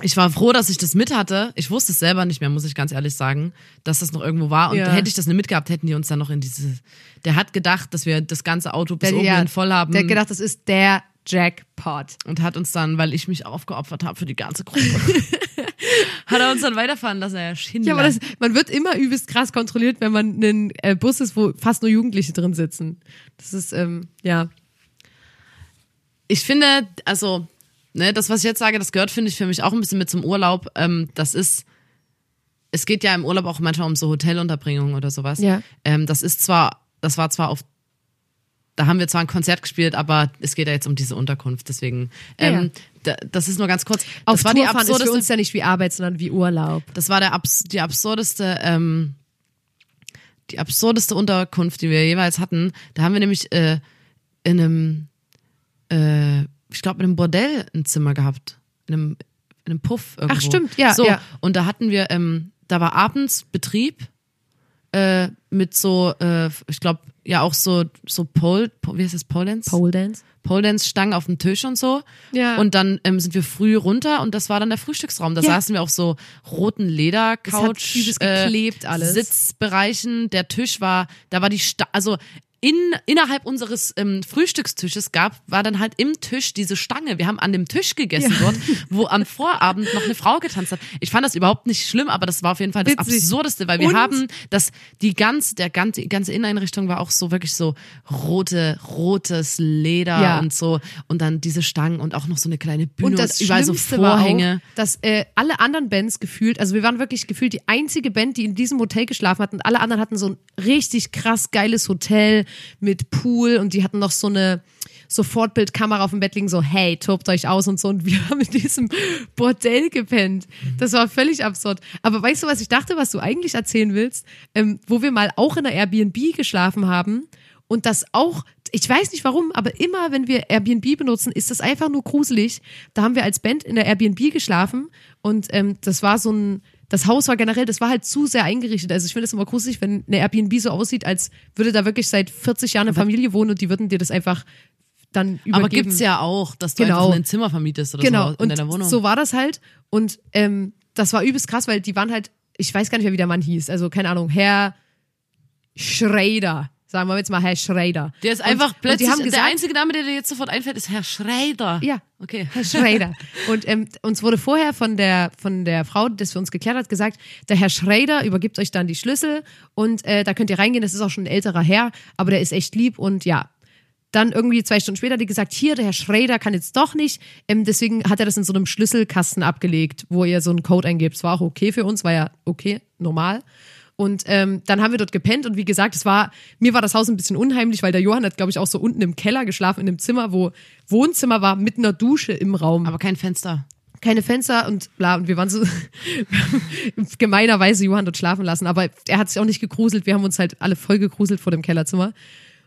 ich war froh, dass ich das mit hatte. Ich wusste es selber nicht mehr, muss ich ganz ehrlich sagen, dass das noch irgendwo war. Und Ja. hätte ich das nicht mitgehabt, hätten die uns dann noch in diese. Der hat gedacht, dass wir das ganze Auto bis oben ja, voll haben. Der hat gedacht, das ist der Jackpot. und hat uns dann, weil ich mich aufgeopfert habe für die ganze Gruppe, hat er uns dann weiterfahren lassen, Herr Schindler. Ja, aber das, man wird immer übelst krass kontrolliert, wenn man einen äh, Bus ist, wo fast nur Jugendliche drin sitzen. Das ist, ähm, ja. ich finde, also, ne, das, was ich jetzt sage, das gehört, finde ich, für mich auch ein bisschen mit zum Urlaub. Ähm, das ist, es geht ja im Urlaub auch manchmal um so Hotelunterbringungen oder sowas. Ja. Ähm, das ist zwar, das war zwar auf, da haben wir zwar ein Konzert gespielt, aber es geht ja jetzt um diese Unterkunft, deswegen, Ja, ja. ähm, Da, das ist nur ganz kurz. Auf das war die Tourfahren ist für absurdeste uns ja nicht wie Arbeit, sondern wie Urlaub. Das war der abs die absurdeste, ähm, die absurdeste Unterkunft, die wir jeweils hatten. Da haben wir nämlich äh, in einem, äh, ich glaube, in einem Bordell ein Zimmer gehabt. In einem, in einem Puff irgendwo. Ach, stimmt, ja, So, ja. und da hatten wir, ähm, da war abends Betrieb äh, mit so, äh, ich glaube, ja auch so, so Pole, Po- wie heißt das, Pole Dance? Pole Dance. Pole Dance Stangen auf dem Tisch und so. Ja. Und dann ähm, sind wir früh runter und das war dann der Frühstücksraum. Da Ja. saßen wir auf so roten Ledercouch, übelst geklebt alles. Sitzbereichen. Der Tisch war, da war die, Sta also in, innerhalb unseres ähm, Frühstückstisches gab, war dann halt im Tisch diese Stange. Wir haben an dem Tisch gegessen Ja. dort, wo am Vorabend noch eine Frau getanzt hat. Ich fand das überhaupt nicht schlimm, aber das war auf jeden Fall das Witzig. Absurdeste, weil wir Und? haben das, die ganz, der ganze, die ganze Inneneinrichtung war auch so wirklich so rote, rotes Leder Ja. und so und dann diese Stangen und auch noch so eine kleine Bühne Und das überall so Schlimmste war Vorhänge. auch, dass äh, alle anderen Bands gefühlt, also wir waren wirklich gefühlt die einzige Band, die in diesem Hotel geschlafen hat und alle anderen hatten so ein richtig krass geiles Hotel mit Pool und die hatten noch so eine Sofortbildkamera auf dem Bett liegen, so hey, tobt euch aus und so und wir haben in diesem Bordell gepennt. Das war völlig absurd. Aber weißt du, was ich dachte, was du eigentlich erzählen willst? Ähm, wo wir mal auch in einer Airbnb geschlafen haben und das auch, ich weiß nicht warum, aber immer wenn wir Airbnb benutzen, ist das einfach nur gruselig. Da haben wir als Band in der Airbnb geschlafen und ähm, das war so ein, das Haus war generell, das war halt zu sehr eingerichtet. Also ich finde es immer gruselig, wenn eine Airbnb so aussieht, als würde da wirklich seit 40 Jahren eine Familie wohnen und die würden dir das einfach dann übergeben. Aber gibt's ja auch, dass du Genau. einfach ein Zimmer vermietest oder Genau, so in und deiner Wohnung. so war das halt. Und ähm, das war übelst krass, weil die waren halt, ich weiß gar nicht mehr, wie der Mann hieß. Also keine Ahnung, Herr Schrader. Sagen wir jetzt mal Herr Schrader. der ist einfach und, plötzlich, und die haben der gesagt, einzige Name, der dir jetzt sofort einfällt, ist Herr Schreider. Ja. Okay. Herr Schrader. Und ähm, uns wurde vorher von der, von der Frau, die das für uns geklärt hat, gesagt, der Herr Schrader übergibt euch dann die Schlüssel und äh, da könnt ihr reingehen. Das ist auch schon ein älterer Herr, aber der ist echt lieb und ja. Dann irgendwie zwei Stunden später hat die gesagt, hier, der Herr Schrader kann jetzt doch nicht. Ähm, deswegen hat er das in so einem Schlüsselkasten abgelegt, wo ihr so einen Code eingebt. Es war auch okay für uns, war ja okay, normal. Und ähm, dann haben wir dort gepennt und wie gesagt, es war, mir war das Haus ein bisschen unheimlich, weil der Johann hat, glaube ich, auch so unten im Keller geschlafen, in einem Zimmer, wo Wohnzimmer war, mit einer Dusche im Raum Aber kein Fenster. keine Fenster und bla. Und wir waren so gemeinerweise Johann dort schlafen lassen. Aber er hat sich auch nicht gegruselt. Wir haben uns halt alle voll gegruselt vor dem Kellerzimmer.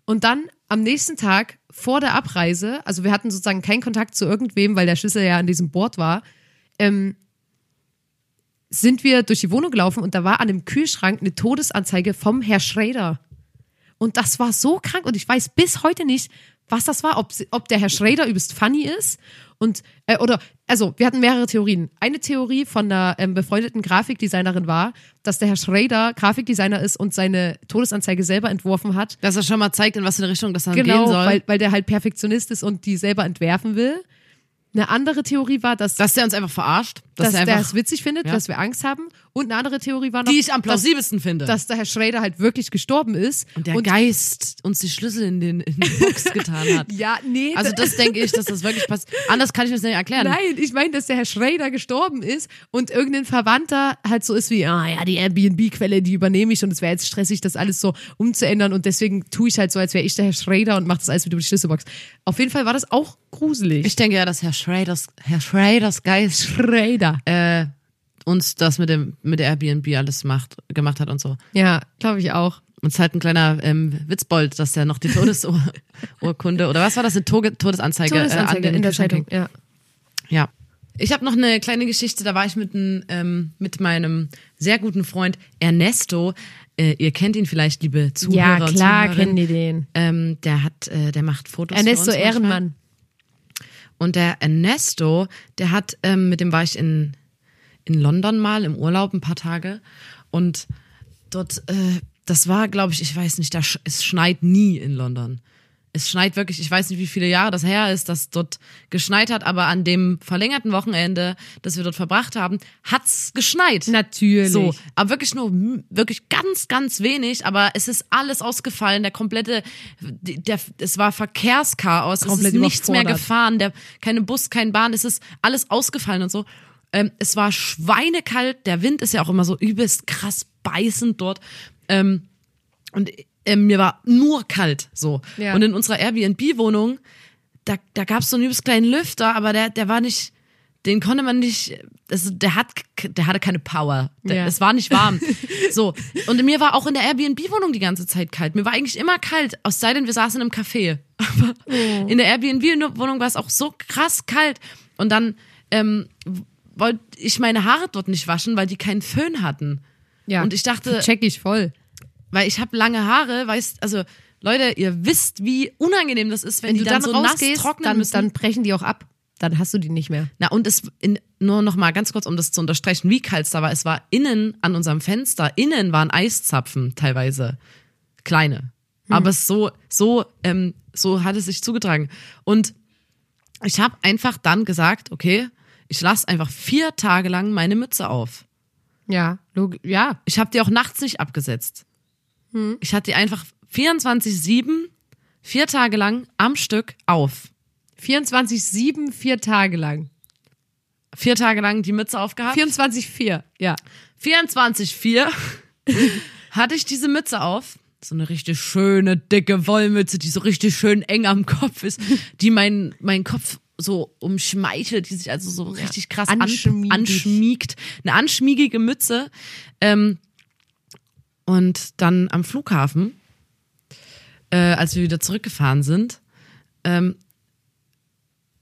Und dann am nächsten Tag vor der Abreise, also wir hatten sozusagen keinen Kontakt zu irgendwem, weil der Schlüssel ja an diesem Board war, ähm, sind wir durch die Wohnung gelaufen und da war an dem Kühlschrank eine Todesanzeige vom Herr Schrader. Und das war so krank und ich weiß bis heute nicht, was das war, ob, ob der Herr Schrader übelst funny ist und äh, oder also wir hatten mehrere Theorien. Eine Theorie von einer ähm, befreundeten Grafikdesignerin war, dass der Herr Schrader Grafikdesigner ist und seine Todesanzeige selber entworfen hat. Dass er schon mal zeigt, in was für eine Richtung das dann Genau, gehen soll. weil, weil der halt Perfektionist ist und die selber entwerfen will. Eine andere Theorie war, dass, dass der uns einfach verarscht. Dass, dass einfach, es witzig findet, Ja. dass wir Angst haben. Und eine andere Theorie war noch, die ich am dass, plausibelsten finde. dass der Herr Schrader halt wirklich gestorben ist. und der Geist uns die Schlüssel in den in die Box getan hat. ja, nee, Also das denke ich, dass das wirklich passiert. Anders kann ich mir das nicht erklären. Nein, ich meine, dass der Herr Schrader gestorben ist und irgendein Verwandter halt so ist wie, ah ja, die Airbnb-Quelle, die übernehme ich und es wäre jetzt stressig, das alles so umzuändern und deswegen tue ich halt so, als wäre ich der Herr Schrader und mache das alles wieder über die Schlüsselbox. Auf jeden Fall war das auch gruselig. Ich denke ja, dass Herr Schraders, Herr Schraders Geist Schrader. Äh, uns das mit dem mit der Airbnb alles macht, gemacht hat und so. Ja, glaube ich auch. Und es ist halt ein kleiner ähm, Witzbold, dass der noch die Todesurkunde oder was war das, eine Toge Todesanzeige, Todesanzeige äh, an den in der Zeitung, ja. Ja. Ich habe noch eine kleine Geschichte, da war ich mit, ein, ähm, mit meinem sehr guten Freund Ernesto. Äh, ihr kennt ihn vielleicht, liebe Zuhörer Ja, klar kennen die den. Ähm, der hat, äh, der macht Fotos. Ernesto. Ehrenmann. Und der Ernesto, der hat, ähm, mit dem war ich in, in London mal im Urlaub ein paar Tage. Und dort, äh, das war, glaube ich, ich weiß nicht, da sch es schneit nie in London. Es schneit wirklich, ich weiß nicht, wie viele Jahre das her ist, dass dort geschneit hat, aber an dem verlängerten Wochenende, das wir dort verbracht haben, hat's geschneit. Natürlich. So, aber wirklich nur wirklich ganz, ganz wenig, aber es ist alles ausgefallen. Der komplette, der, es war Verkehrschaos, es Komplett ist nichts mehr gefahren, der, keine Bus, kein Bahn, es ist alles ausgefallen und so. Ähm, es war schweinekalt, der Wind ist ja auch immer so übelst krass beißend dort. Ähm, und ähm, mir war nur kalt so. Ja. Und in unserer Airbnb-Wohnung, da, da gab es so einen übelst kleinen Lüfter, aber der, der war nicht, den konnte man nicht, also der hat, der hatte keine Power. Der, Ja. Es war nicht warm. so. Und mir war auch in der Airbnb-Wohnung die ganze Zeit kalt. Mir war eigentlich immer kalt, aus sei denn, wir saßen im Café. Aber Oh. in der Airbnb-Wohnung war es auch so krass kalt. Und dann, ähm, wollte ich meine Haare dort nicht waschen, weil die keinen Föhn hatten. Ja. Und ich dachte, check ich voll. Weil ich habe lange Haare, weißt, also Leute, ihr wisst, wie unangenehm das ist, wenn, Wenn die du dann, dann, so nass rausgehst, trocknen dann, müssen. dann brechen die auch ab. Dann hast du die nicht mehr. Na, und es in, nur noch mal ganz kurz, um das zu unterstreichen, wie kalt es da war. Es war innen an unserem Fenster, innen waren Eiszapfen teilweise. Kleine. Aber es so, so, ähm, so hat es sich zugetragen. Und ich habe einfach dann gesagt, okay, ich lasse einfach vier Tage lang meine Mütze auf. Ja, ja. Ich habe die auch nachts nicht abgesetzt. Ich hatte die einfach 24-7, vier Tage lang am Stück auf. 24-7, vier Tage lang. Vier Tage lang die Mütze aufgehabt. 24-4, ja. 24,4 hatte ich diese Mütze auf. So eine richtig schöne, dicke Wollmütze, die so richtig schön eng am Kopf ist, die mein, mein Kopf so umschmeichelt, die sich also so richtig krass an, Anschmiegig. anschmiegt. Eine anschmiegige Mütze. Ähm, und dann am Flughafen, äh, als wir wieder zurückgefahren sind, ähm,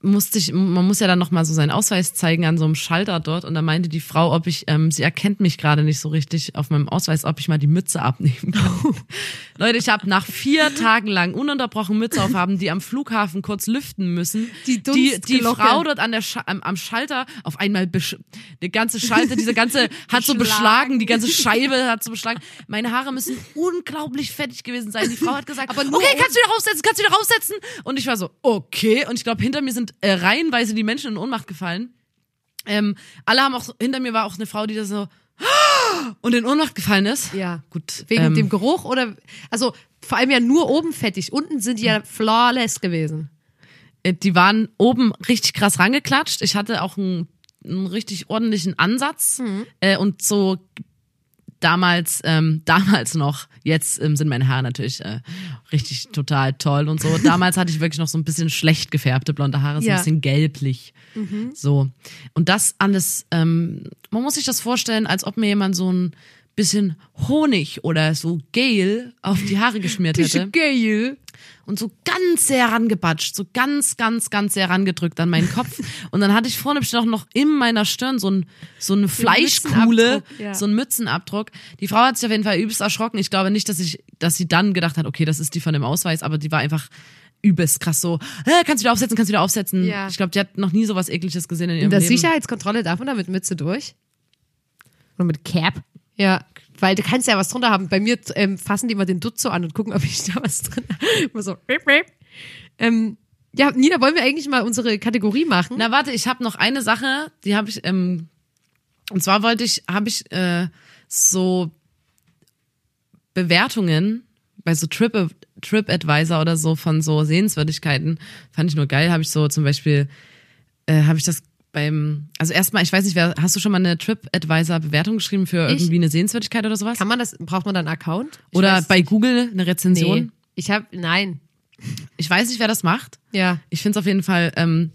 musste ich, man muss ja dann nochmal so seinen Ausweis zeigen an so einem Schalter dort und da meinte die Frau, ob ich, ähm, sie erkennt mich gerade nicht so richtig auf meinem Ausweis, ob ich mal die Mütze abnehmen kann. Leute, ich habe nach vier Tagen lang ununterbrochen Mütze aufhaben, die am Flughafen kurz lüften müssen. Die die, die. Frau dort an der Scha am, am Schalter auf einmal besch die ganze Schalter, diese ganze hat so Beschlagen. die ganze Scheibe hat so beschlagen. Meine Haare müssen unglaublich fettig gewesen sein. Die Frau hat gesagt, okay, kannst du wieder raussetzen, kannst du wieder raussetzen. Und ich war so, okay. Und ich glaube, hinter mir sind äh, reihenweise die Menschen in Ohnmacht gefallen. Ähm, alle haben auch, hinter mir war auch eine Frau, die da so und in Ohnmacht gefallen ist. Ja. Gut. Wegen ähm, dem Geruch oder, also vor allem ja nur oben fettig. Unten sind die ja flawless gewesen. äh, die waren oben richtig krass rangeklatscht. Ich hatte auch einen, einen richtig ordentlichen Ansatz äh, und so damals, ähm, damals noch, jetzt ähm, sind meine Haare natürlich äh, richtig total toll und so. Damals hatte ich wirklich noch so ein bisschen schlecht gefärbte blonde Haare, so Ja. ein bisschen gelblich. So. Und das alles, ähm, man muss sich das vorstellen, als ob mir jemand so ein bisschen Honig oder so Gel auf die Haare geschmiert hätte geil. Und so ganz sehr rangebatscht, so ganz, ganz, ganz sehr rangedrückt an meinen Kopf. Und dann hatte ich vorne bestimmt auch noch in meiner Stirn so, ein, so eine Fleischkuhle, ja. so ein Mützenabdruck. Die Frau hat sich auf jeden Fall übelst erschrocken. Ich glaube nicht, dass ich, dass sie dann gedacht hat, okay, das ist die von dem Ausweis, aber die war einfach übelst krass so, äh, kannst du wieder aufsetzen, kannst du wieder aufsetzen. Ja. Ich glaube, die hat noch nie sowas ekliges gesehen in ihrem In der Leben. Sicherheitskontrolle darf man da mit Mütze durch? Oder mit Cap? Ja, weil du kannst ja was drunter haben. Bei mir ähm, fassen die mal den Dutt so an und gucken, ob ich da was drin habe. Immer so. Ähm, ja, Nina, wollen wir eigentlich mal unsere Kategorie machen? Na warte, ich habe noch eine Sache, die habe ich, ähm, und zwar wollte ich, habe ich äh, so Bewertungen bei so Trip, TripAdvisor oder so von so Sehenswürdigkeiten, fand ich nur geil, habe ich so zum Beispiel, äh, habe ich das beim, also erstmal, ich weiß nicht, wer, hast du schon mal eine TripAdvisor-Bewertung geschrieben für Ich? irgendwie eine Sehenswürdigkeit oder sowas? Kann man das, braucht man da einen Account? Ich oder bei Google eine Rezension? Nee. Ich habe, nein. Ich weiß nicht, wer das macht. Ja. Ich finde es auf jeden Fall, ähm,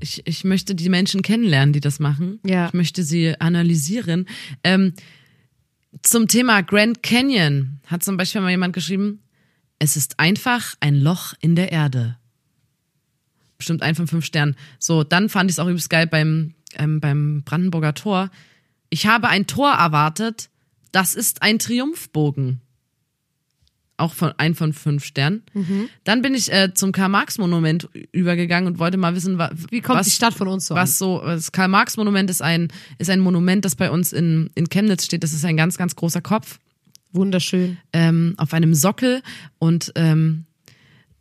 ich, ich möchte die Menschen kennenlernen, die das machen. Ja. Ich möchte sie analysieren. Ähm, zum Thema Grand Canyon hat zum Beispiel mal jemand geschrieben, es ist einfach ein Loch in der Erde. Bestimmt ein von fünf Sternen. So, dann fand ich es auch übelst geil beim, ähm, beim Brandenburger Tor. Ich habe ein Tor erwartet, das ist ein Triumphbogen. Auch von ein von fünf Sternen. Dann bin ich äh, zum Karl-Marx-Monument übergegangen und wollte mal wissen, wa- Wie kommt was, die Stadt von uns so was so, das Karl-Marx-Monument ist ein, ist ein Monument, das bei uns in, in Chemnitz steht. Das ist ein ganz, ganz großer Kopf an? Wunderschön. ähm, auf einem Sockel und ähm,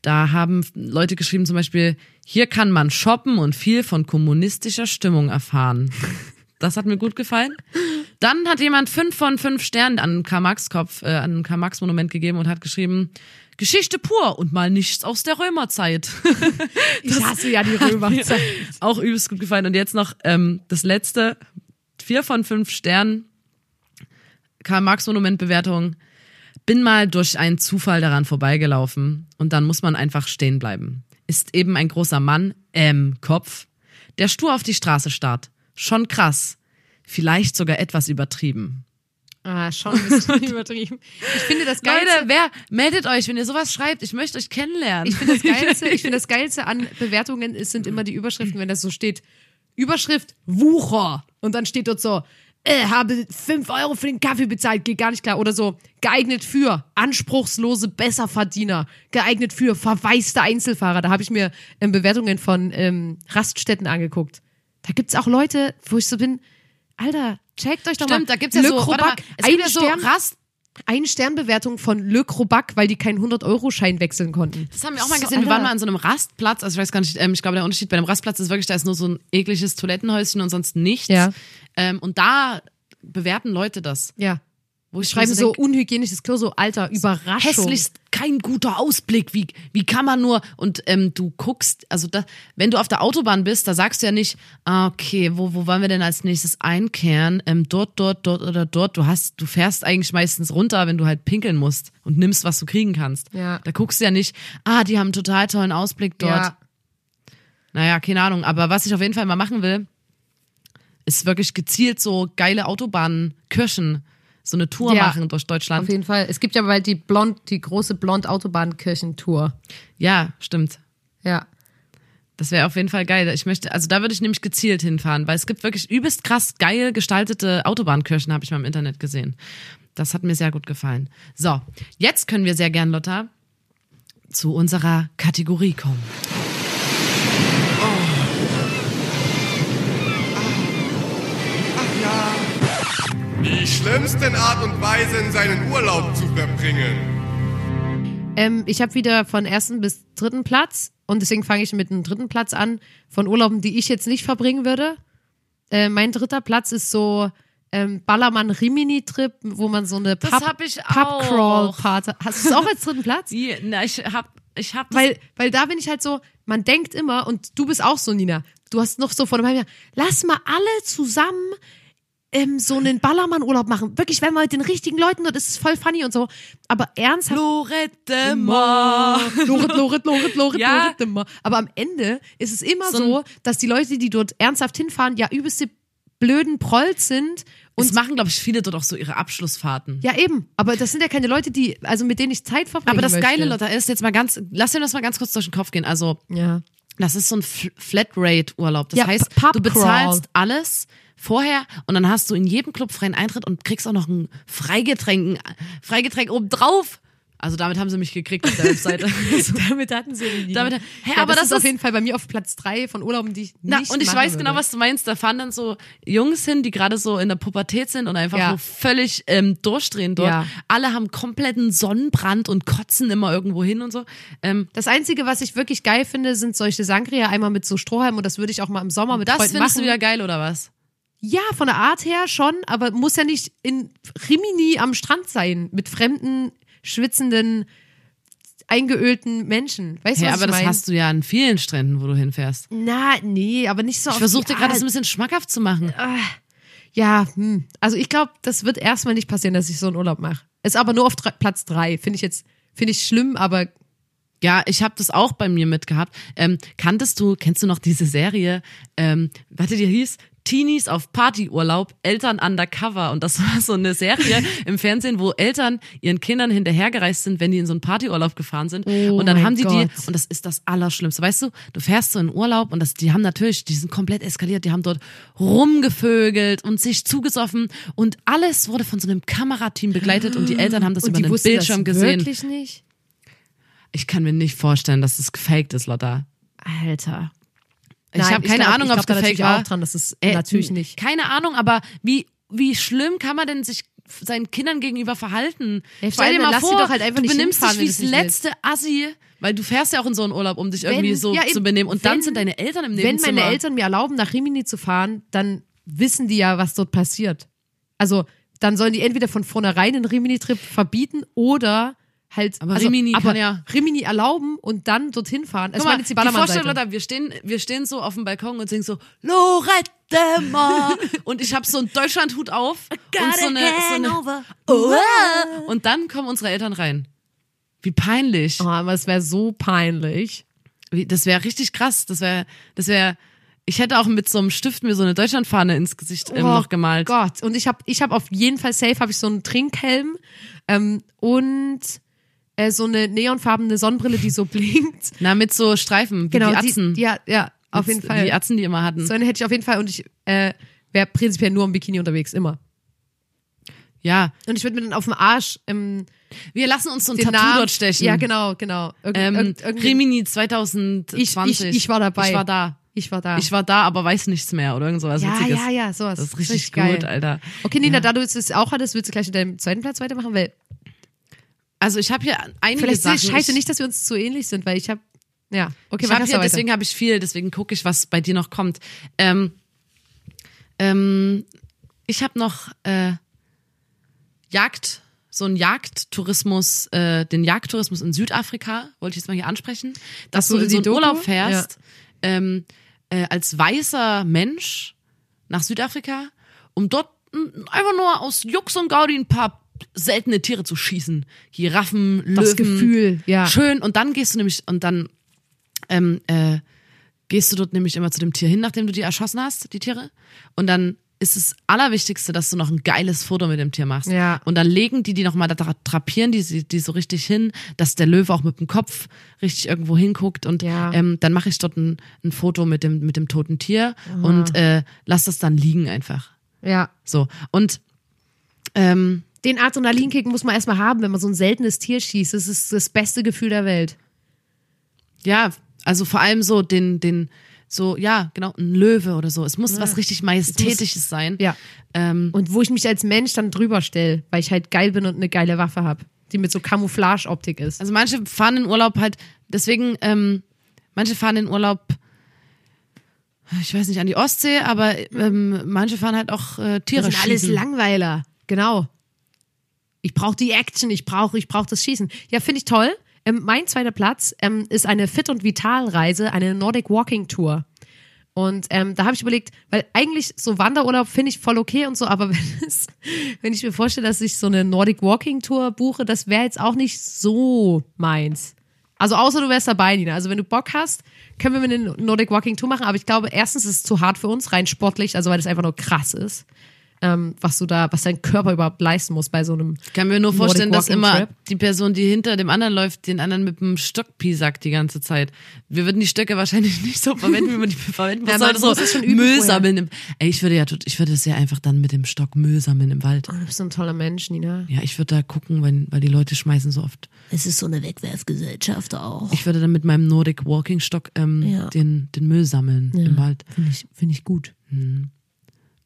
da haben Leute geschrieben zum Beispiel, hier kann man shoppen und viel von kommunistischer Stimmung erfahren. Das hat mir gut gefallen. Dann hat jemand fünf von fünf Sternen an Karl-Marx-Kopf, äh, an Karl-Marx-Monument gegeben und hat geschrieben, Geschichte pur und mal nichts aus der Römerzeit. Ich hasse ja die Römerzeit. Auch übelst gut gefallen. Und jetzt noch ähm, das letzte, vier von fünf Sternen, Karl-Marx-Monument-Bewertung. Bin mal durch einen Zufall daran vorbeigelaufen und dann muss man einfach stehen bleiben. Ist eben ein großer Mann, ähm, Kopf, der stur auf die Straße starrt. Schon krass. Vielleicht sogar etwas übertrieben. Ah, schon ein bisschen übertrieben. Ich finde das Geilste, Leute, wer meldet euch, wenn ihr sowas schreibt? Ich möchte euch kennenlernen. ich finde das Geilste, ich finde das Geilste an Bewertungen ist, sind immer die Überschriften, wenn das so steht. Überschrift Wucher. Und dann steht dort so, äh, habe 5 Euro für den Kaffee bezahlt, geht gar nicht klar. Oder so, geeignet für anspruchslose Besserverdiener, geeignet für verwaiste Einzelfahrer. Da habe ich mir ähm, Bewertungen von ähm, Raststätten angeguckt. Da gibt's auch Leute, wo ich so bin, Alter, checkt euch doch mal. Stimmt, da gibt's ja Le so, warte mal, Crobac, es gibt ja so Stern, Rast, eine Sternbewertung von Le Crobac, weil die keinen 100-Euro-Schein wechseln konnten. Das haben wir auch mal So, gesehen. Wir Alter. waren mal an so einem Rastplatz. Also ich weiß gar nicht, ähm, ich glaube, der Unterschied bei einem Rastplatz ist wirklich, da ist nur so ein ekliges Toilettenhäuschen und sonst nichts. Ja. Ähm, und da bewerten Leute das. Ja. Wo ich Schreiben mir so denk, unhygienisches Klo, so alter Überraschung. hässlichst kein guter Ausblick. Wie, wie kann man nur? Und ähm, du guckst, also da, wenn du auf der Autobahn bist, da sagst du ja nicht, ah, okay, wo, wo wollen wir denn als nächstes einkehren? Ähm, dort, dort, dort oder dort. Du hast, du fährst eigentlich meistens runter, wenn du halt pinkeln musst und nimmst, was du kriegen kannst. Ja. Da guckst du ja nicht, ah, die haben einen total tollen Ausblick dort. Ja. Naja, keine Ahnung. Aber was ich auf jeden Fall mal machen will, ist wirklich gezielt so geile Autobahnkirchen, so eine Tour Ja. machen durch Deutschland. Auf jeden Fall. Es gibt ja bald die Blond, die große Blond-Autobahnkirchentour. Ja, stimmt. Ja. Das wäre auf jeden Fall geil. Ich möchte, also da würde ich nämlich gezielt hinfahren, weil es gibt wirklich übelst krass geil gestaltete Autobahnkirchen, habe ich mal im Internet gesehen. Das hat mir sehr gut gefallen. So, jetzt können wir sehr gern, Lotta, zu unserer Kategorie kommen. Schlimmsten Art und Weisen, seinen Urlaub zu verbringen. Ähm, ich habe wieder von ersten bis dritten Platz und deswegen fange ich mit dem dritten Platz an von Urlauben, die ich jetzt nicht verbringen würde. Äh, mein dritter Platz ist so ähm, Ballermann-Rimini-Trip, wo man so eine Das Pub, hab ich Pub-Crawl-Party. Hast du es auch als dritten Platz? Ja, na, ich hab, ich hab Weil, weil da bin ich halt so, man denkt immer, und du bist auch so, Nina, du hast noch so vor einem halben Jahr, lass mal alle zusammen ähm, so einen Ballermann-Urlaub machen. Wirklich, wenn man mit den richtigen Leuten dort ist, ist es voll funny und so. Aber ernsthaft. Lorette Mar. Lorit, Lorit, Lorit, Lorit, Ja. Lorit, immer. Aber am Ende ist es immer So so, dass die Leute, die dort ernsthaft hinfahren, ja übelste blöden Prolls sind. Und Und machen, glaube ich, viele dort auch so ihre Abschlussfahrten. ja, eben. Aber das sind ja keine Leute, die, also mit denen ich Zeit verbringen Aber das möchte. Geile, Lotta, ist jetzt mal ganz, lass dir das mal ganz kurz durch den Kopf gehen. Also, Ja. Das ist so ein Fl- Flatrate-Urlaub. Das Ja, heißt, du bezahlst alles vorher und dann hast du in jedem Club freien Eintritt und kriegst auch noch ein Freigetränk, ein Freigetränk obendrauf. Also damit haben sie mich gekriegt auf der Webseite. Damit hatten sie ihn Damit- Hä, ja, aber das, das ist auf jeden Fall bei mir auf Platz drei von Urlauben, die ich Na, nicht und ich weiß genau, würde. was du meinst. Da fahren dann so Jungs hin, die gerade so in der Pubertät sind und einfach Ja. so völlig ähm, durchdrehen dort. Ja. Alle haben kompletten Sonnenbrand und kotzen immer irgendwo hin und so. Ähm, Das Einzige, was ich wirklich geil finde, sind solche Sangria einmal mit so Strohhalm und das würde ich auch mal im Sommer mit das Freunden findest machen. du wieder geil, oder was? Ja, von der Art her schon, aber muss ja nicht in Rimini am Strand sein mit fremden, schwitzenden, eingeölten Menschen. Weißt du, Ja, was aber ich das mein? hast du ja an vielen Stränden, wo du hinfährst. Na, nee, aber nicht so Ich versuche die dir gerade das ein bisschen schmackhaft zu machen. Ja, hm. also ich glaube, das wird erstmal nicht passieren, dass ich so einen Urlaub mache. Ist aber nur auf drei, Platz drei. Finde ich jetzt, finde ich schlimm, aber Ja, ich habe das auch bei mir mitgehabt. Ähm, kanntest du, kennst du noch diese Serie, ähm, warte, die hieß Teenies auf Partyurlaub, Eltern undercover. Und das war so eine Serie im Fernsehen, wo Eltern ihren Kindern hinterhergereist sind, wenn die in so einen Partyurlaub gefahren sind. Oh und dann haben die Gott. die, und das ist das Allerschlimmste. Weißt du, du fährst so in Urlaub und das, die haben natürlich, die sind komplett eskaliert, die haben dort rumgevögelt und sich zugesoffen und alles wurde von so einem Kamerateam begleitet und die Eltern haben das und über den Bildschirm das gesehen. wirklich nicht. Ich kann mir nicht vorstellen, dass es gefaked ist, Lotta. Alter. Ich Nein, habe keine glaub- Ahnung, ich ob es gefaked natürlich war. auch dran, das ist Äh, natürlich nicht. Keine Ahnung, aber wie, wie schlimm kann man denn sich seinen Kindern gegenüber verhalten? Ja, Stell dir mal vor, doch halt einfach du benimmst dich wie wenn das letzte Assi, weil du fährst ja auch in so einen Urlaub, um dich irgendwie so ja, zu benehmen. Und dann wenn- sind deine Eltern im Wenn Nebenzimmer. meine Eltern mir erlauben, nach Rimini zu fahren, dann wissen die ja, was dort passiert. Also, dann sollen die entweder von vornherein einen Rimini-Trip verbieten oder halt Aber also, Rimini aber kann ja- Rimini erlaubben und dann dorthin fahren. Es war jetzt die die Vorstellung, Ballermann-Seite. Lotta, wir stehen, wir stehen so auf dem Balkon und singen so Lorette Mar und ich habe so einen Deutschlandhut auf und so eine, so eine oh, und dann kommen unsere Eltern rein. Wie peinlich. Oh, aber es wäre so peinlich. Wie, das wäre richtig krass. Das wäre, das wäre. Ich hätte auch mit so einem Stift mir so eine Deutschlandfahne ins Gesicht ähm, Oh noch gemalt. Gott. Und ich habe ich hab auf jeden Fall safe habe ich so einen Trinkhelm ähm, und äh, so eine neonfarbene Sonnenbrille, die so blinkt. Na, mit so Streifen, Genau, die Atzen. Die, ja, ja, auf jeden Fall. Die Atzen, die immer hatten. So eine hätte ich auf jeden Fall und ich äh, wäre prinzipiell nur im Bikini unterwegs, immer. Ja, Und ich würde mir dann auf dem Arsch ähm, wir lassen uns so ein den Tattoo Namen, dort stechen. Ja, genau, genau. Irg Ähm, Rimini 2020. Ich- ich- ich war dabei. Ich war da. ich war da. Ich war da, aber weiß nichts mehr oder irgend sowas ja, Witziges. ja, ja, sowas. Das ist richtig geil. gut, Alter. Okay, Nina, da du es auch hattest, willst du gleich mit deinem zweiten Platz weitermachen? Weil Also ich habe hier einige vielleicht Sachen. ist es scheiße ich, nicht, dass wir uns zu ähnlich sind, weil ich habe ja, okay, ich erst hier, deswegen habe ich viel, deswegen gucke ich, was bei dir noch kommt. Ähm, ähm, ich habe noch äh, Jagd, so ein Jagdtourismus, äh, den Jagdtourismus in Südafrika, wollte ich jetzt mal hier ansprechen, dass so, du in so einen Doku? Urlaub fährst, ähm, äh, als weißer Mensch nach Südafrika, um dort einfach nur aus Jux und Gaudi ein paar seltene Tiere zu schießen. Giraffen, Löwen. Das Gefühl, ja. Schön. Und dann gehst du nämlich, und dann ähm, äh, gehst du dort nämlich immer zu dem Tier hin, nachdem du die erschossen hast, die Tiere. Und dann ist das Allerwichtigste, dass du noch ein geiles Foto mit dem Tier machst. Ja. Und dann legen die die nochmal da drapieren, die, die so richtig hin, dass der Löwe auch mit dem Kopf richtig irgendwo hinguckt. Und Ja. ähm, dann mache ich dort ein, ein Foto mit dem, mit dem toten Tier und äh, lass das dann liegen einfach. ja. So. Und ähm, Den Adrenalinkick muss man erstmal haben, wenn man so ein seltenes Tier schießt. Das ist das beste Gefühl der Welt. Ja, also vor allem so den, den, so, ja, genau, ein Löwe oder so. Es muss was richtig Majestätisches sein. Ja. Ähm, Und wo ich mich als Mensch dann drüber stelle, weil ich halt geil bin und eine geile Waffe habe, die mit so Camouflage-Optik ist. also manche fahren in Urlaub halt, deswegen, ähm, manche fahren in Urlaub, ich weiß nicht, an die Ostsee, aber ähm, manche fahren halt auch äh, Tiere das sind alles schießen. Langweiler. Genau. Ich brauche die Action, ich brauche ich brauch das Schießen. Ja, finde ich toll. Ähm, mein zweiter Platz ähm, ist eine Fit- und Vital-Reise, eine Nordic Walking Tour. Und ähm, da habe ich überlegt, weil eigentlich so Wanderurlaub finde ich voll okay und so, aber wenn, es, wenn ich mir vorstelle, dass ich so eine Nordic Walking Tour buche, das wäre jetzt auch nicht so meins. Also außer du wärst dabei, Nina. Also wenn du Bock hast, können wir mit eine Nordic Walking Tour machen. Aber ich glaube, erstens ist es zu hart für uns, rein sportlich, also weil es einfach nur krass ist, ähm, was du da, was dein Körper überhaupt leisten muss bei so einem. Ich kann mir nur vorstellen, dass immer die Person, die hinter dem anderen läuft, den anderen mit dem Stock piesackt die ganze Zeit. Wir würden die Stöcke wahrscheinlich nicht so verwenden, wie man die verwenden Ja, muss. man muss es so schon Müll sammeln. Im, ey, ich würde ja, ich würde es ja einfach dann mit dem Stock Müll sammeln im Wald. Oh, du bist so ein toller Mensch, Nina. Ja, ich würde da gucken, weil, weil die Leute schmeißen so oft. Es ist so eine Wegwerfgesellschaft auch. Ich würde dann mit meinem Nordic Walking Stock ähm, Ja. den, den Müll sammeln im Wald. Finde ich, finde ich gut.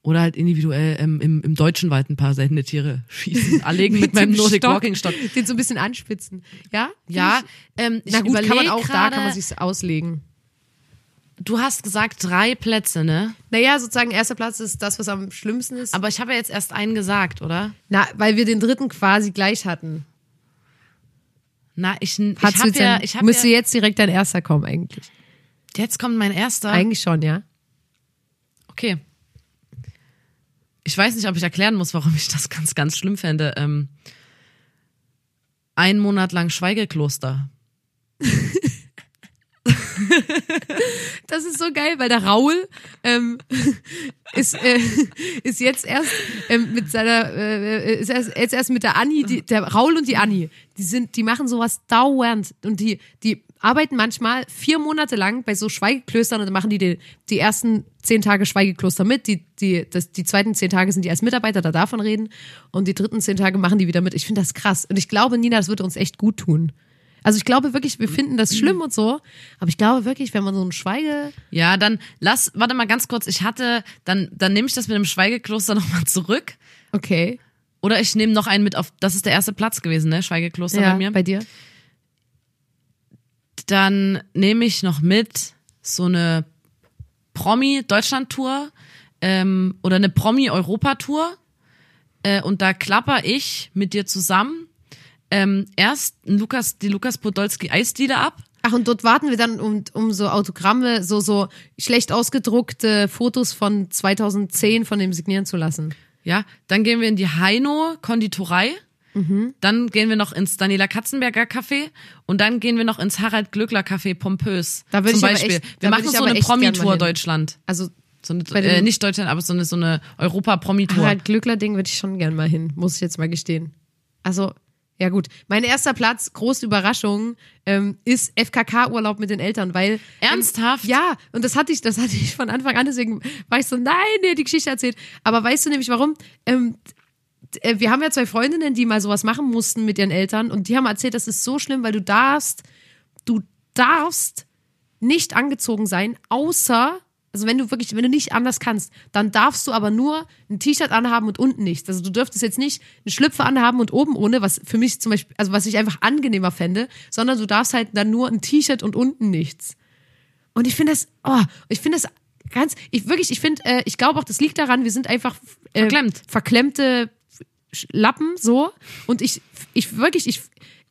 Oder halt individuell ähm, im, im deutschen Wald ein paar seltene Tiere schießen. Anlegen mit meinem Nordic Walking Stock. Den so ein bisschen anspitzen. Ja? Ja, ähm, ich Na gut, kann man auch da, kann man sich's auslegen. Du hast gesagt drei Plätze, ne? Naja, sozusagen erster Platz ist das, was am schlimmsten ist. Aber ich habe ja jetzt erst einen gesagt, oder? Na, weil wir den dritten quasi gleich hatten. Na, ich, ich habe ja, ich habe müsste ja, jetzt direkt dein erster kommen, eigentlich. jetzt kommt mein erster. Eigentlich schon, ja. Okay. Ich weiß nicht, ob ich erklären muss, warum ich das ganz, ganz schlimm fände. Ähm, ein Monat lang Schweigekloster. Das ist so geil, weil der Raul ähm, ist, äh, ist jetzt erst ähm, mit seiner, äh, ist erst, jetzt erst mit der Anni, die, der Raul und die Anni, die sind, die machen sowas dauernd und die, die arbeiten manchmal vier Monate lang bei so Schweigeklöstern und dann machen die die, die ersten zehn Tage Schweigekloster mit, die, die, das, die zweiten zehn Tage sind die als Mitarbeiter da davon reden und die dritten zehn Tage machen die wieder mit. Ich finde das krass und ich glaube, Nina, das würde uns echt gut tun. Also ich glaube wirklich, wir finden das schlimm und so, aber ich glaube wirklich, wenn man so ein Schweige, Ja, dann lass, warte mal ganz kurz. Ich hatte, dann, dann nehme ich das mit dem Schweigekloster nochmal zurück. okay, Oder ich nehme noch einen mit auf, das ist der erste Platz gewesen, ne? Schweigekloster ja, bei mir. bei dir. Dann nehme ich noch mit so eine Promi-Deutschland-Tour ähm, oder eine Promi-Europa-Tour. Äh, und da klapper ich mit dir zusammen ähm, erst Lukas, die Lukas Podolski Eisdiele ab. Ach, und dort warten wir dann um, um so Autogramme, so, so schlecht ausgedruckte Fotos von 2010 von dem signieren zu lassen. Ja, dann gehen wir in die Heino Konditorei. Dann gehen wir noch ins Daniela Katzenberger Café und dann gehen wir noch ins Harald Glöckler Café Pompös. Da würde zum ich aber Beispiel. echt- wir machen so eine Promi-Tour. Deutschland. Also So eine, äh, nicht Deutschland, aber so eine, so eine Europa-Promi-Tour. Harald Glückler-Ding würde ich schon gern mal hin, muss ich jetzt mal gestehen. Also, Ja gut, mein erster Platz, große Überraschung, ähm, ist FKK-Urlaub mit den Eltern, weil Ernsthaft? Ähm, ja, und das hatte ich, das hatte ich von Anfang an, deswegen war ich so, nein, nee, die Geschichte erzählt. Aber weißt du nämlich warum? Ähm, äh, wir haben ja zwei Freundinnen, die mal sowas machen mussten mit ihren Eltern und die haben erzählt, das ist so schlimm, weil du darfst, du darfst nicht angezogen sein, außer, also wenn du wirklich, wenn du nicht anders kannst, dann darfst du aber nur ein T-Shirt anhaben und unten nichts. Also du dürftest jetzt nicht eine Schlüpfe anhaben und oben ohne, was für mich zum Beispiel, also was ich einfach angenehmer fände, sondern du darfst halt dann nur ein T-Shirt und unten nichts. Und ich finde das, oh, ich finde das ganz, ich wirklich, ich finde, äh, ich glaube auch, das liegt daran, wir sind einfach äh, Verklemmt. verklemmte Lappen so und ich, ich wirklich, ich,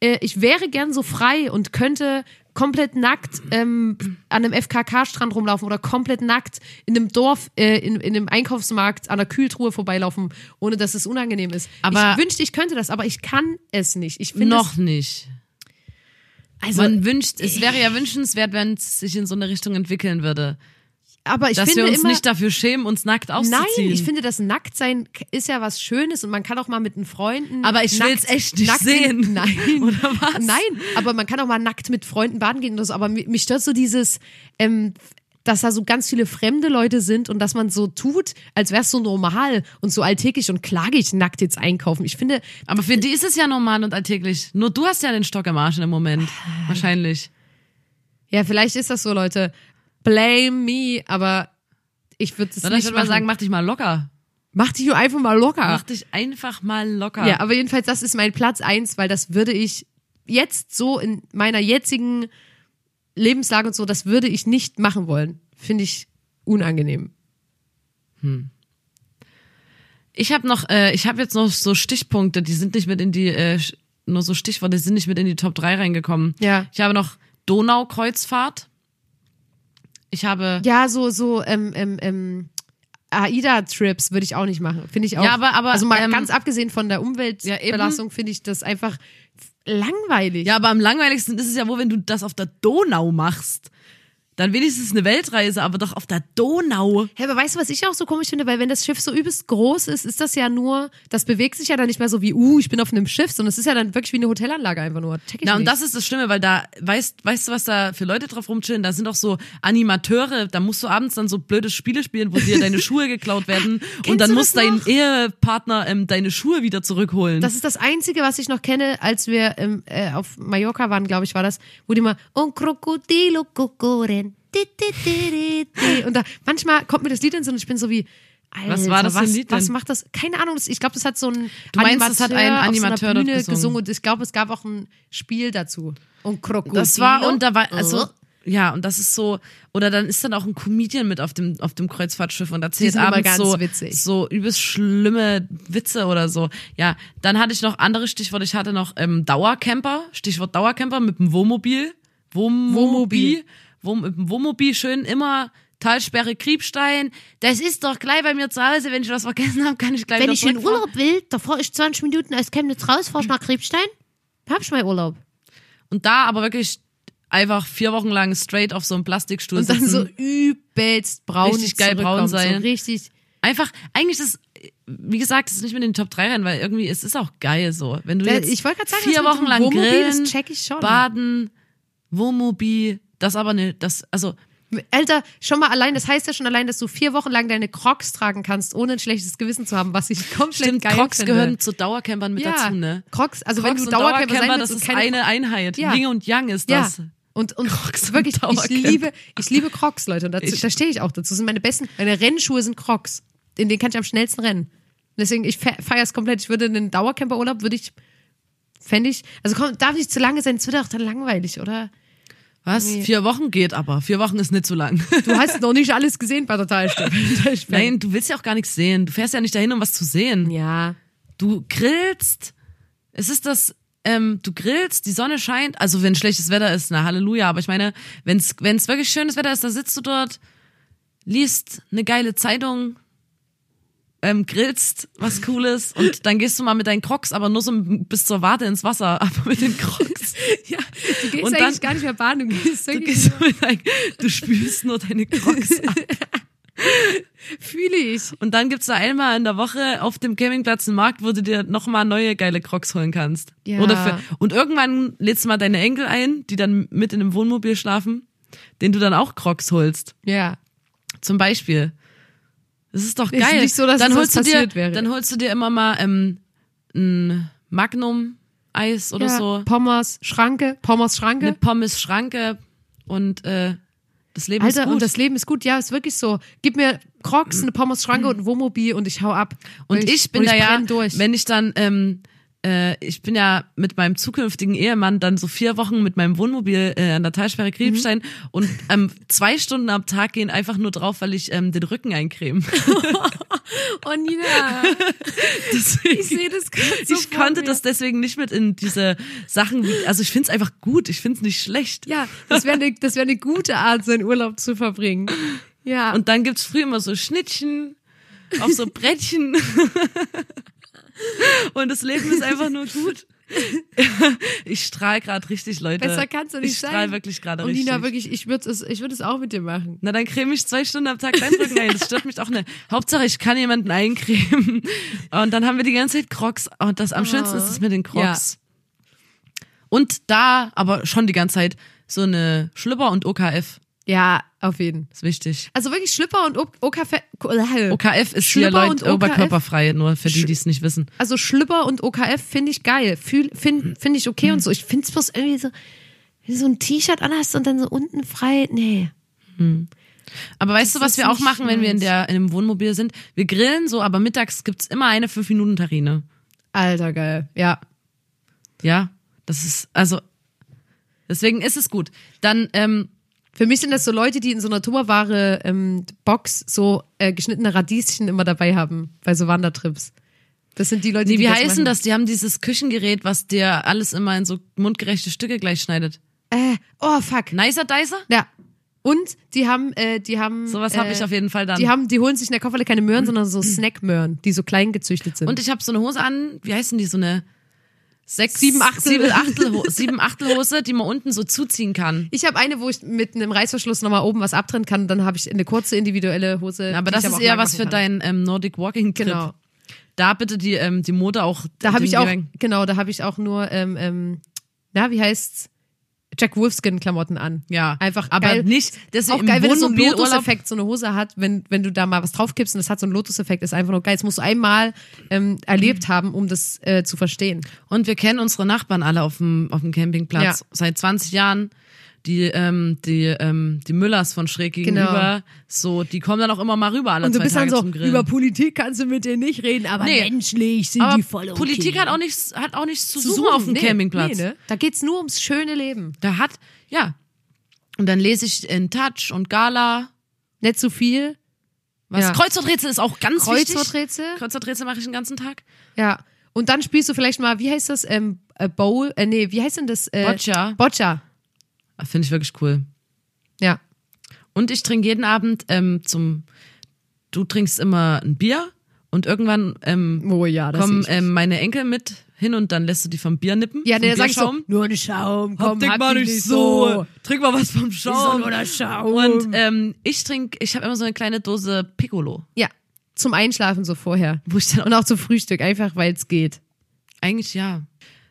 äh, ich wäre gern so frei und könnte komplett nackt ähm, an einem FKK-Strand rumlaufen oder komplett nackt in einem Dorf, äh, in, in einem Einkaufsmarkt an der Kühltruhe vorbeilaufen, ohne dass es unangenehm ist. Aber- ich wünschte, ich könnte das, aber ich kann es nicht. Ich Noch nicht. also, Man wünscht, es wäre ja wünschenswert, wenn es sich in so eine Richtung entwickeln würde. Aber ich Dass finde wir uns immer, nicht dafür schämen, uns nackt auszuziehen. Nein, ich finde, das Nacktsein ist ja was Schönes und man kann auch mal mit den Freunden. Aber ich nackt- will's echt nicht nackt sehen. Nein. Oder was? Nein, aber man kann auch mal nackt mit Freunden baden gehen oder so. Aber mi- mich stört so dieses, ähm, dass da so ganz viele fremde Leute sind und dass man so tut, als wäre es so normal und so alltäglich und klar gehe ich nackt jetzt einkaufen. Ich finde, Aber für die ist es ja normal und alltäglich. Nur du hast ja den Stock im Arsch im Moment. Wahrscheinlich. ja, vielleicht ist das so, Leute. Blame me, aber ich würde es Sondern ich nicht würde mal sagen, mach dich mal locker. mach dich nur einfach mal locker. Mach dich einfach mal locker. Ja, aber jedenfalls, das ist mein Platz eins, weil das würde ich jetzt so in meiner jetzigen Lebenslage und so, das würde ich nicht machen wollen. Finde ich unangenehm. Ich habe noch, äh, ich habe jetzt noch so Stichpunkte, die sind nicht mit in die, äh, nur so Stichworte, die sind nicht mit in die Top 3 reingekommen. Ja. Ich habe noch Donaukreuzfahrt. Ich habe, Ja, so, so, ähm, ähm, ähm, AIDA-Trips würde ich auch nicht machen. Finde ich auch. Ja, aber- aber, also mal ähm, ganz abgesehen von der Ja. Umweltbelastung finde ich das einfach langweilig. ja, aber am langweiligsten ist es ja wohl, wenn du das auf der Donau machst. Dann wenigstens eine Weltreise, aber doch auf der Donau. Hä, aber weißt du, was ich auch so komisch finde? Weil wenn das Schiff so übelst groß ist, ist das ja nur, das bewegt sich ja dann nicht mehr so wie, uh, ich bin auf einem Schiff, sondern es ist ja dann wirklich wie eine Hotelanlage einfach nur. Check ich Na, und nicht. das ist das Schlimme, weil da, weißt, weißt du, was da für Leute drauf rumchillen? Da sind auch so Animateure, da musst du abends dann so blöde Spiele spielen, wo dir deine Schuhe geklaut werden und dann muss dein? Ehepartner ähm, deine Schuhe wieder zurückholen. Das ist das Einzige, was ich noch kenne, als wir ähm, äh, auf Mallorca waren, glaube ich, war das, wo die mal Un crocodilo cocoren. Und da manchmal kommt mir das Lied in so und ich bin so wie, Alter, Was war das für ein was, Lied was denn? macht das? Keine Ahnung, das, ich glaube, das hat so ein Du meinst, das hat ein auf so einer Animateur dort Bühne gesungen? gesungen und ich glaube, es gab auch ein Spiel dazu. Und Krokodilo. Das war, und da war, also, Oh. ja, und das ist so, oder dann ist dann auch ein Comedian mit auf dem, auf dem Kreuzfahrtschiff und erzählt abends ganz so, witzig. so übelst schlimme Witze oder so. Ja, dann hatte ich noch andere Stichworte. Ich hatte noch ähm, Dauercamper, Stichwort Dauercamper mit dem Wohnmobil. Wohnmobil. Wohn, dem Wohnmobil schön immer Talsperre Kriebstein. Das ist doch gleich bei mir zu Hause. Wenn ich was vergessen habe, kann ich gleich Wenn ich in. Urlaub will, da fahre ich 20 Minuten aus Chemnitz raus, fahre ich nach Kriebstein, hab ich meinen Urlaub. Und da aber wirklich einfach vier Wochen lang straight auf so einem Plastikstuhl Und dann sitzen. so übelst braun Richtig geil braun sein. So richtig. einfach, eigentlich ist, wie gesagt, es ist nicht mit in den Top 3 rein, weil irgendwie, es ist auch geil so. Wenn du jetzt ich wollte gerade sagen, vier Wochen lang Wohnmobil, das grillen, check ich schon. baden, Wohnmobil, das aber ne, das, also, Alter, schon mal allein, das heißt ja schon allein, dass du vier Wochen lang deine Crocs tragen kannst, ohne ein schlechtes Gewissen zu haben, was ich komplett stimmt, geil Crocs finde. gehören zu Dauercampern mit ja, dazu, ne? Crocs, also Crocs wenn du und Dauercamper sein das willst und ist keine eine Einheit. Ja. Yin und Yang ist Ja. das. Und, und Crocs und wirklich, ich Dauercamper. liebe, ich liebe Crocs, Leute. Und dazu, Ich- da stehe ich auch dazu. Das sind meine besten, meine Rennschuhe sind Crocs. In denen kann ich am schnellsten rennen. Deswegen, ich feiere es komplett. Ich würde einen Dauercamper-Urlaub, würde ich, fände ich, also komm, darf nicht zu lange sein, es wird auch dann langweilig, oder? Was? Vier Wochen geht aber. Vier Wochen ist nicht so lang. Du hast noch nicht alles gesehen bei der Talstunde. Nein, du willst ja auch gar nichts sehen. Du fährst ja nicht dahin, um was zu sehen. Ja. Du grillst. Es ist das, ähm, du grillst, die Sonne scheint. Also wenn schlechtes Wetter ist, na Halleluja. Aber ich meine, wenn es wirklich schönes Wetter ist, da sitzt du dort, liest eine geile Zeitung, ähm, grillst was Cooles und dann gehst du mal mit deinen Crocs, aber nur so bis zur Warte ins Wasser, aber mit den Crocs. ja. Du gehst Und eigentlich dann- gar nicht mehr baden, du gehst Du, gehst mit deinen, du spülst nur deine Crocs ab. Fühle ich. Und dann gibt's da einmal in der Woche auf dem Campingplatz einen Markt, wo du dir nochmal neue geile Crocs holen kannst. Ja. Oder für, und irgendwann lädst du mal deine Enkel ein, die dann mit in einem Wohnmobil schlafen, den du dann auch Crocs holst. Ja. Zum Beispiel. Das ist doch Ist geil. nicht so, dass dann holst du dir, wäre. Dann holst du dir immer mal ähm, ein Magnum-Eis oder ja. so. Pommes, Schranke, Pommes Schranke. Eine Pommes-Schranke und äh, das Leben Alter, ist gut. und das Leben ist gut. Ja, ist wirklich so. Gib mir Crocs, eine Pommes-Schranke und ein Wohnmobil und ich hau ab. Und ich, bin und da ja, brenn durch. wenn ich dann, ähm, äh, ich bin ja mit meinem zukünftigen Ehemann dann so vier Wochen mit meinem Wohnmobil äh, an der Talsperre Kriebstein Mhm. und ähm, zwei Stunden am Tag gehen einfach nur drauf, weil ich ähm, den Rücken eincreme. oh Nina, Deswegen, ich sehe das gerade so ich konnte mir. das deswegen nicht mit in diese Sachen, wie, also ich find's einfach gut, ich find's nicht schlecht. Ja, das wäre eine das wär ne gute Art, seinen Urlaub zu verbringen. Ja. Und dann gibt's früher immer so Schnittchen auf so Brettchen. Und das Leben ist einfach nur gut. Ich strahl gerade richtig, Leute. Besser kannst du nicht ich sein. strahl wirklich gerade und richtig. Nina, wirklich, ich würde es, ich würde es auch mit dir machen. Na, dann creme ich zwei Stunden am Tag deinen Rücken ein. Das stört mich auch nicht. Hauptsache, ich kann jemanden eincremen. Und dann haben wir die ganze Zeit Crocs. Und das am schönsten ist es mit den Crocs. Und da, aber schon die ganze Zeit, so eine Schlüpper und OKF. Ja, auf jeden. Ist wichtig. Also wirklich Schlüpper und OKF. OKF ist Schlüpper hier Leute oberkörperfrei, nur für die, die es nicht wissen. Also Schlüpper und OKF finde ich geil. Finde find ich okay und so. Ich finde es bloß irgendwie so, wenn du so ein T-Shirt anhast und dann so unten frei. Nee. Aber weißt du, was wir auch machen, wenn wir in der in dem Wohnmobil sind? Wir grillen so, aber mittags gibt's immer eine 5-Minuten-Tarine. Alter, geil. Ja. Ja, das ist, also, deswegen ist es gut. Dann, ähm, Für mich sind das so Leute, die in so einer Tupperware ähm, Box so äh, geschnittene Radieschen immer dabei haben bei so Wandertrips. Das sind die Leute, nee, die wie das heißen machen. das? Die haben dieses Küchengerät, was dir alles immer in so mundgerechte Stücke gleich schneidet. Äh, oh fuck. Nicer Dicer? Ja. Und die haben, äh, die haben. Sowas äh, habe ich auf jeden Fall dann. Die haben, die holen sich in der Kofferle keine Möhren, sondern so Snackmöhren, die so klein gezüchtet sind. Und ich habe so eine Hose an, wie heißen die, so eine sechs, Sieben Achtel. sieben Achtel, sieben Achtel Hose, die man unten so zuziehen kann. ich habe eine, wo ich mit einem Reißverschluss nochmal oben was abtrennen kann. Dann habe ich eine kurze individuelle Hose. Aber die das ist eher was für deinen ähm, Nordic Walking Trip. Genau. Da bitte die ähm, die Mode auch. Da habe ich auch, genau, da habe ich auch nur, ähm, ähm, na, wie heißt's? Jack Wolfskin Klamotten an. Ja, Einfach aber geil. nicht. Das auch geil, wenn es so einen Wohnmobilurlaub- Lotus-Effekt so eine Hose hat, wenn, wenn du da mal was draufkippst und das hat so einen Lotus-Effekt, ist einfach nur geil. Das musst du einmal ähm, erlebt haben, um das äh, zu verstehen. Und wir kennen unsere Nachbarn alle auf dem, auf dem Campingplatz Ja. seit 20 Jahren. Die, ähm, die, ähm, die Müllers von schräg gegenüber, so, die kommen dann auch immer mal rüber alle Genau. Und du zwei bist Tage dann so, über Politik kannst du mit denen nicht reden, aber Nee. menschlich sind Aber die voll okay. Politik hat auch nichts, hat auch nichts zu, Zu suchen, auf dem nee, Campingplatz. Nee, ne? Da geht's nur ums schöne Leben. Da hat, ja. Und dann lese ich in Touch und Gala. Nicht zu viel. Was? Ja. Kreuzworträtsel ist auch ganz wichtig. Kreuzworträtsel. Kreuzworträtsel mache ich den ganzen Tag. Ja. Und dann spielst du vielleicht mal, wie heißt das? Ähm, äh, Bowl? Äh, nee, wie heißt denn das? Äh, Boccia. Boccia. Finde ich wirklich cool. Ja. Und ich trinke jeden Abend ähm, zum. Du trinkst immer ein Bier und irgendwann ähm, Oh ja, kommen ähm, meine Enkel mit hin und dann lässt du die vom Bier nippen. Ja, der sag ich so, nur ein Schaum, komm, hab mal nicht nicht so. Trink mal was vom so. Schaum. Nur der Schaum. Und ähm, ich trinke, ich habe immer so eine kleine Dose Piccolo. ja, zum Einschlafen so vorher. Wo ich dann Und auch zum Frühstück, einfach weil es geht. eigentlich ja.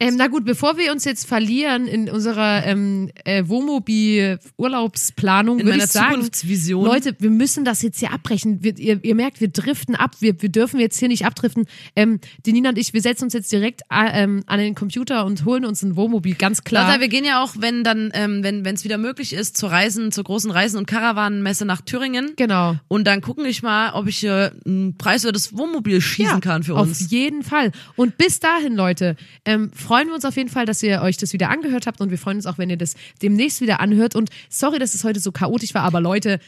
Ähm, na gut, bevor wir uns jetzt verlieren in unserer ähm, äh, Wohnmobil-Urlaubsplanung, würde ich sagen, Zukunftsvision. Leute, wir müssen das jetzt hier abbrechen. Wir, ihr, ihr merkt, wir driften ab. Wir, wir dürfen jetzt hier nicht abdriften. Ähm, die Nina und ich, wir setzen uns jetzt direkt äh, ähm, an den Computer und holen uns ein Wohnmobil, ganz klar. Lotta, wir gehen ja auch, wenn dann, ähm, wenn es wieder möglich ist, zur Reisen, zur großen Reisen- und Karawanenmesse nach Thüringen. genau. Und dann gucken ich mal, ob ich hier ein preiswertes Wohnmobil schießen kann für uns. Auf jeden Fall. Und bis dahin, Leute, ähm, freuen wir uns auf jeden Fall, dass ihr euch das wieder angehört habt und wir freuen uns auch, wenn ihr das demnächst wieder anhört. Und sorry, dass es heute so chaotisch war, aber Leute,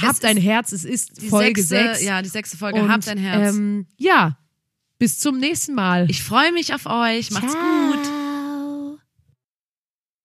habt ein Herz, es ist Folge sechste, 6. Ja, die sechste Folge. und, Habt ein Herz. Ähm, ja, bis zum nächsten Mal. ich freue mich auf euch. Macht's Ciao. gut.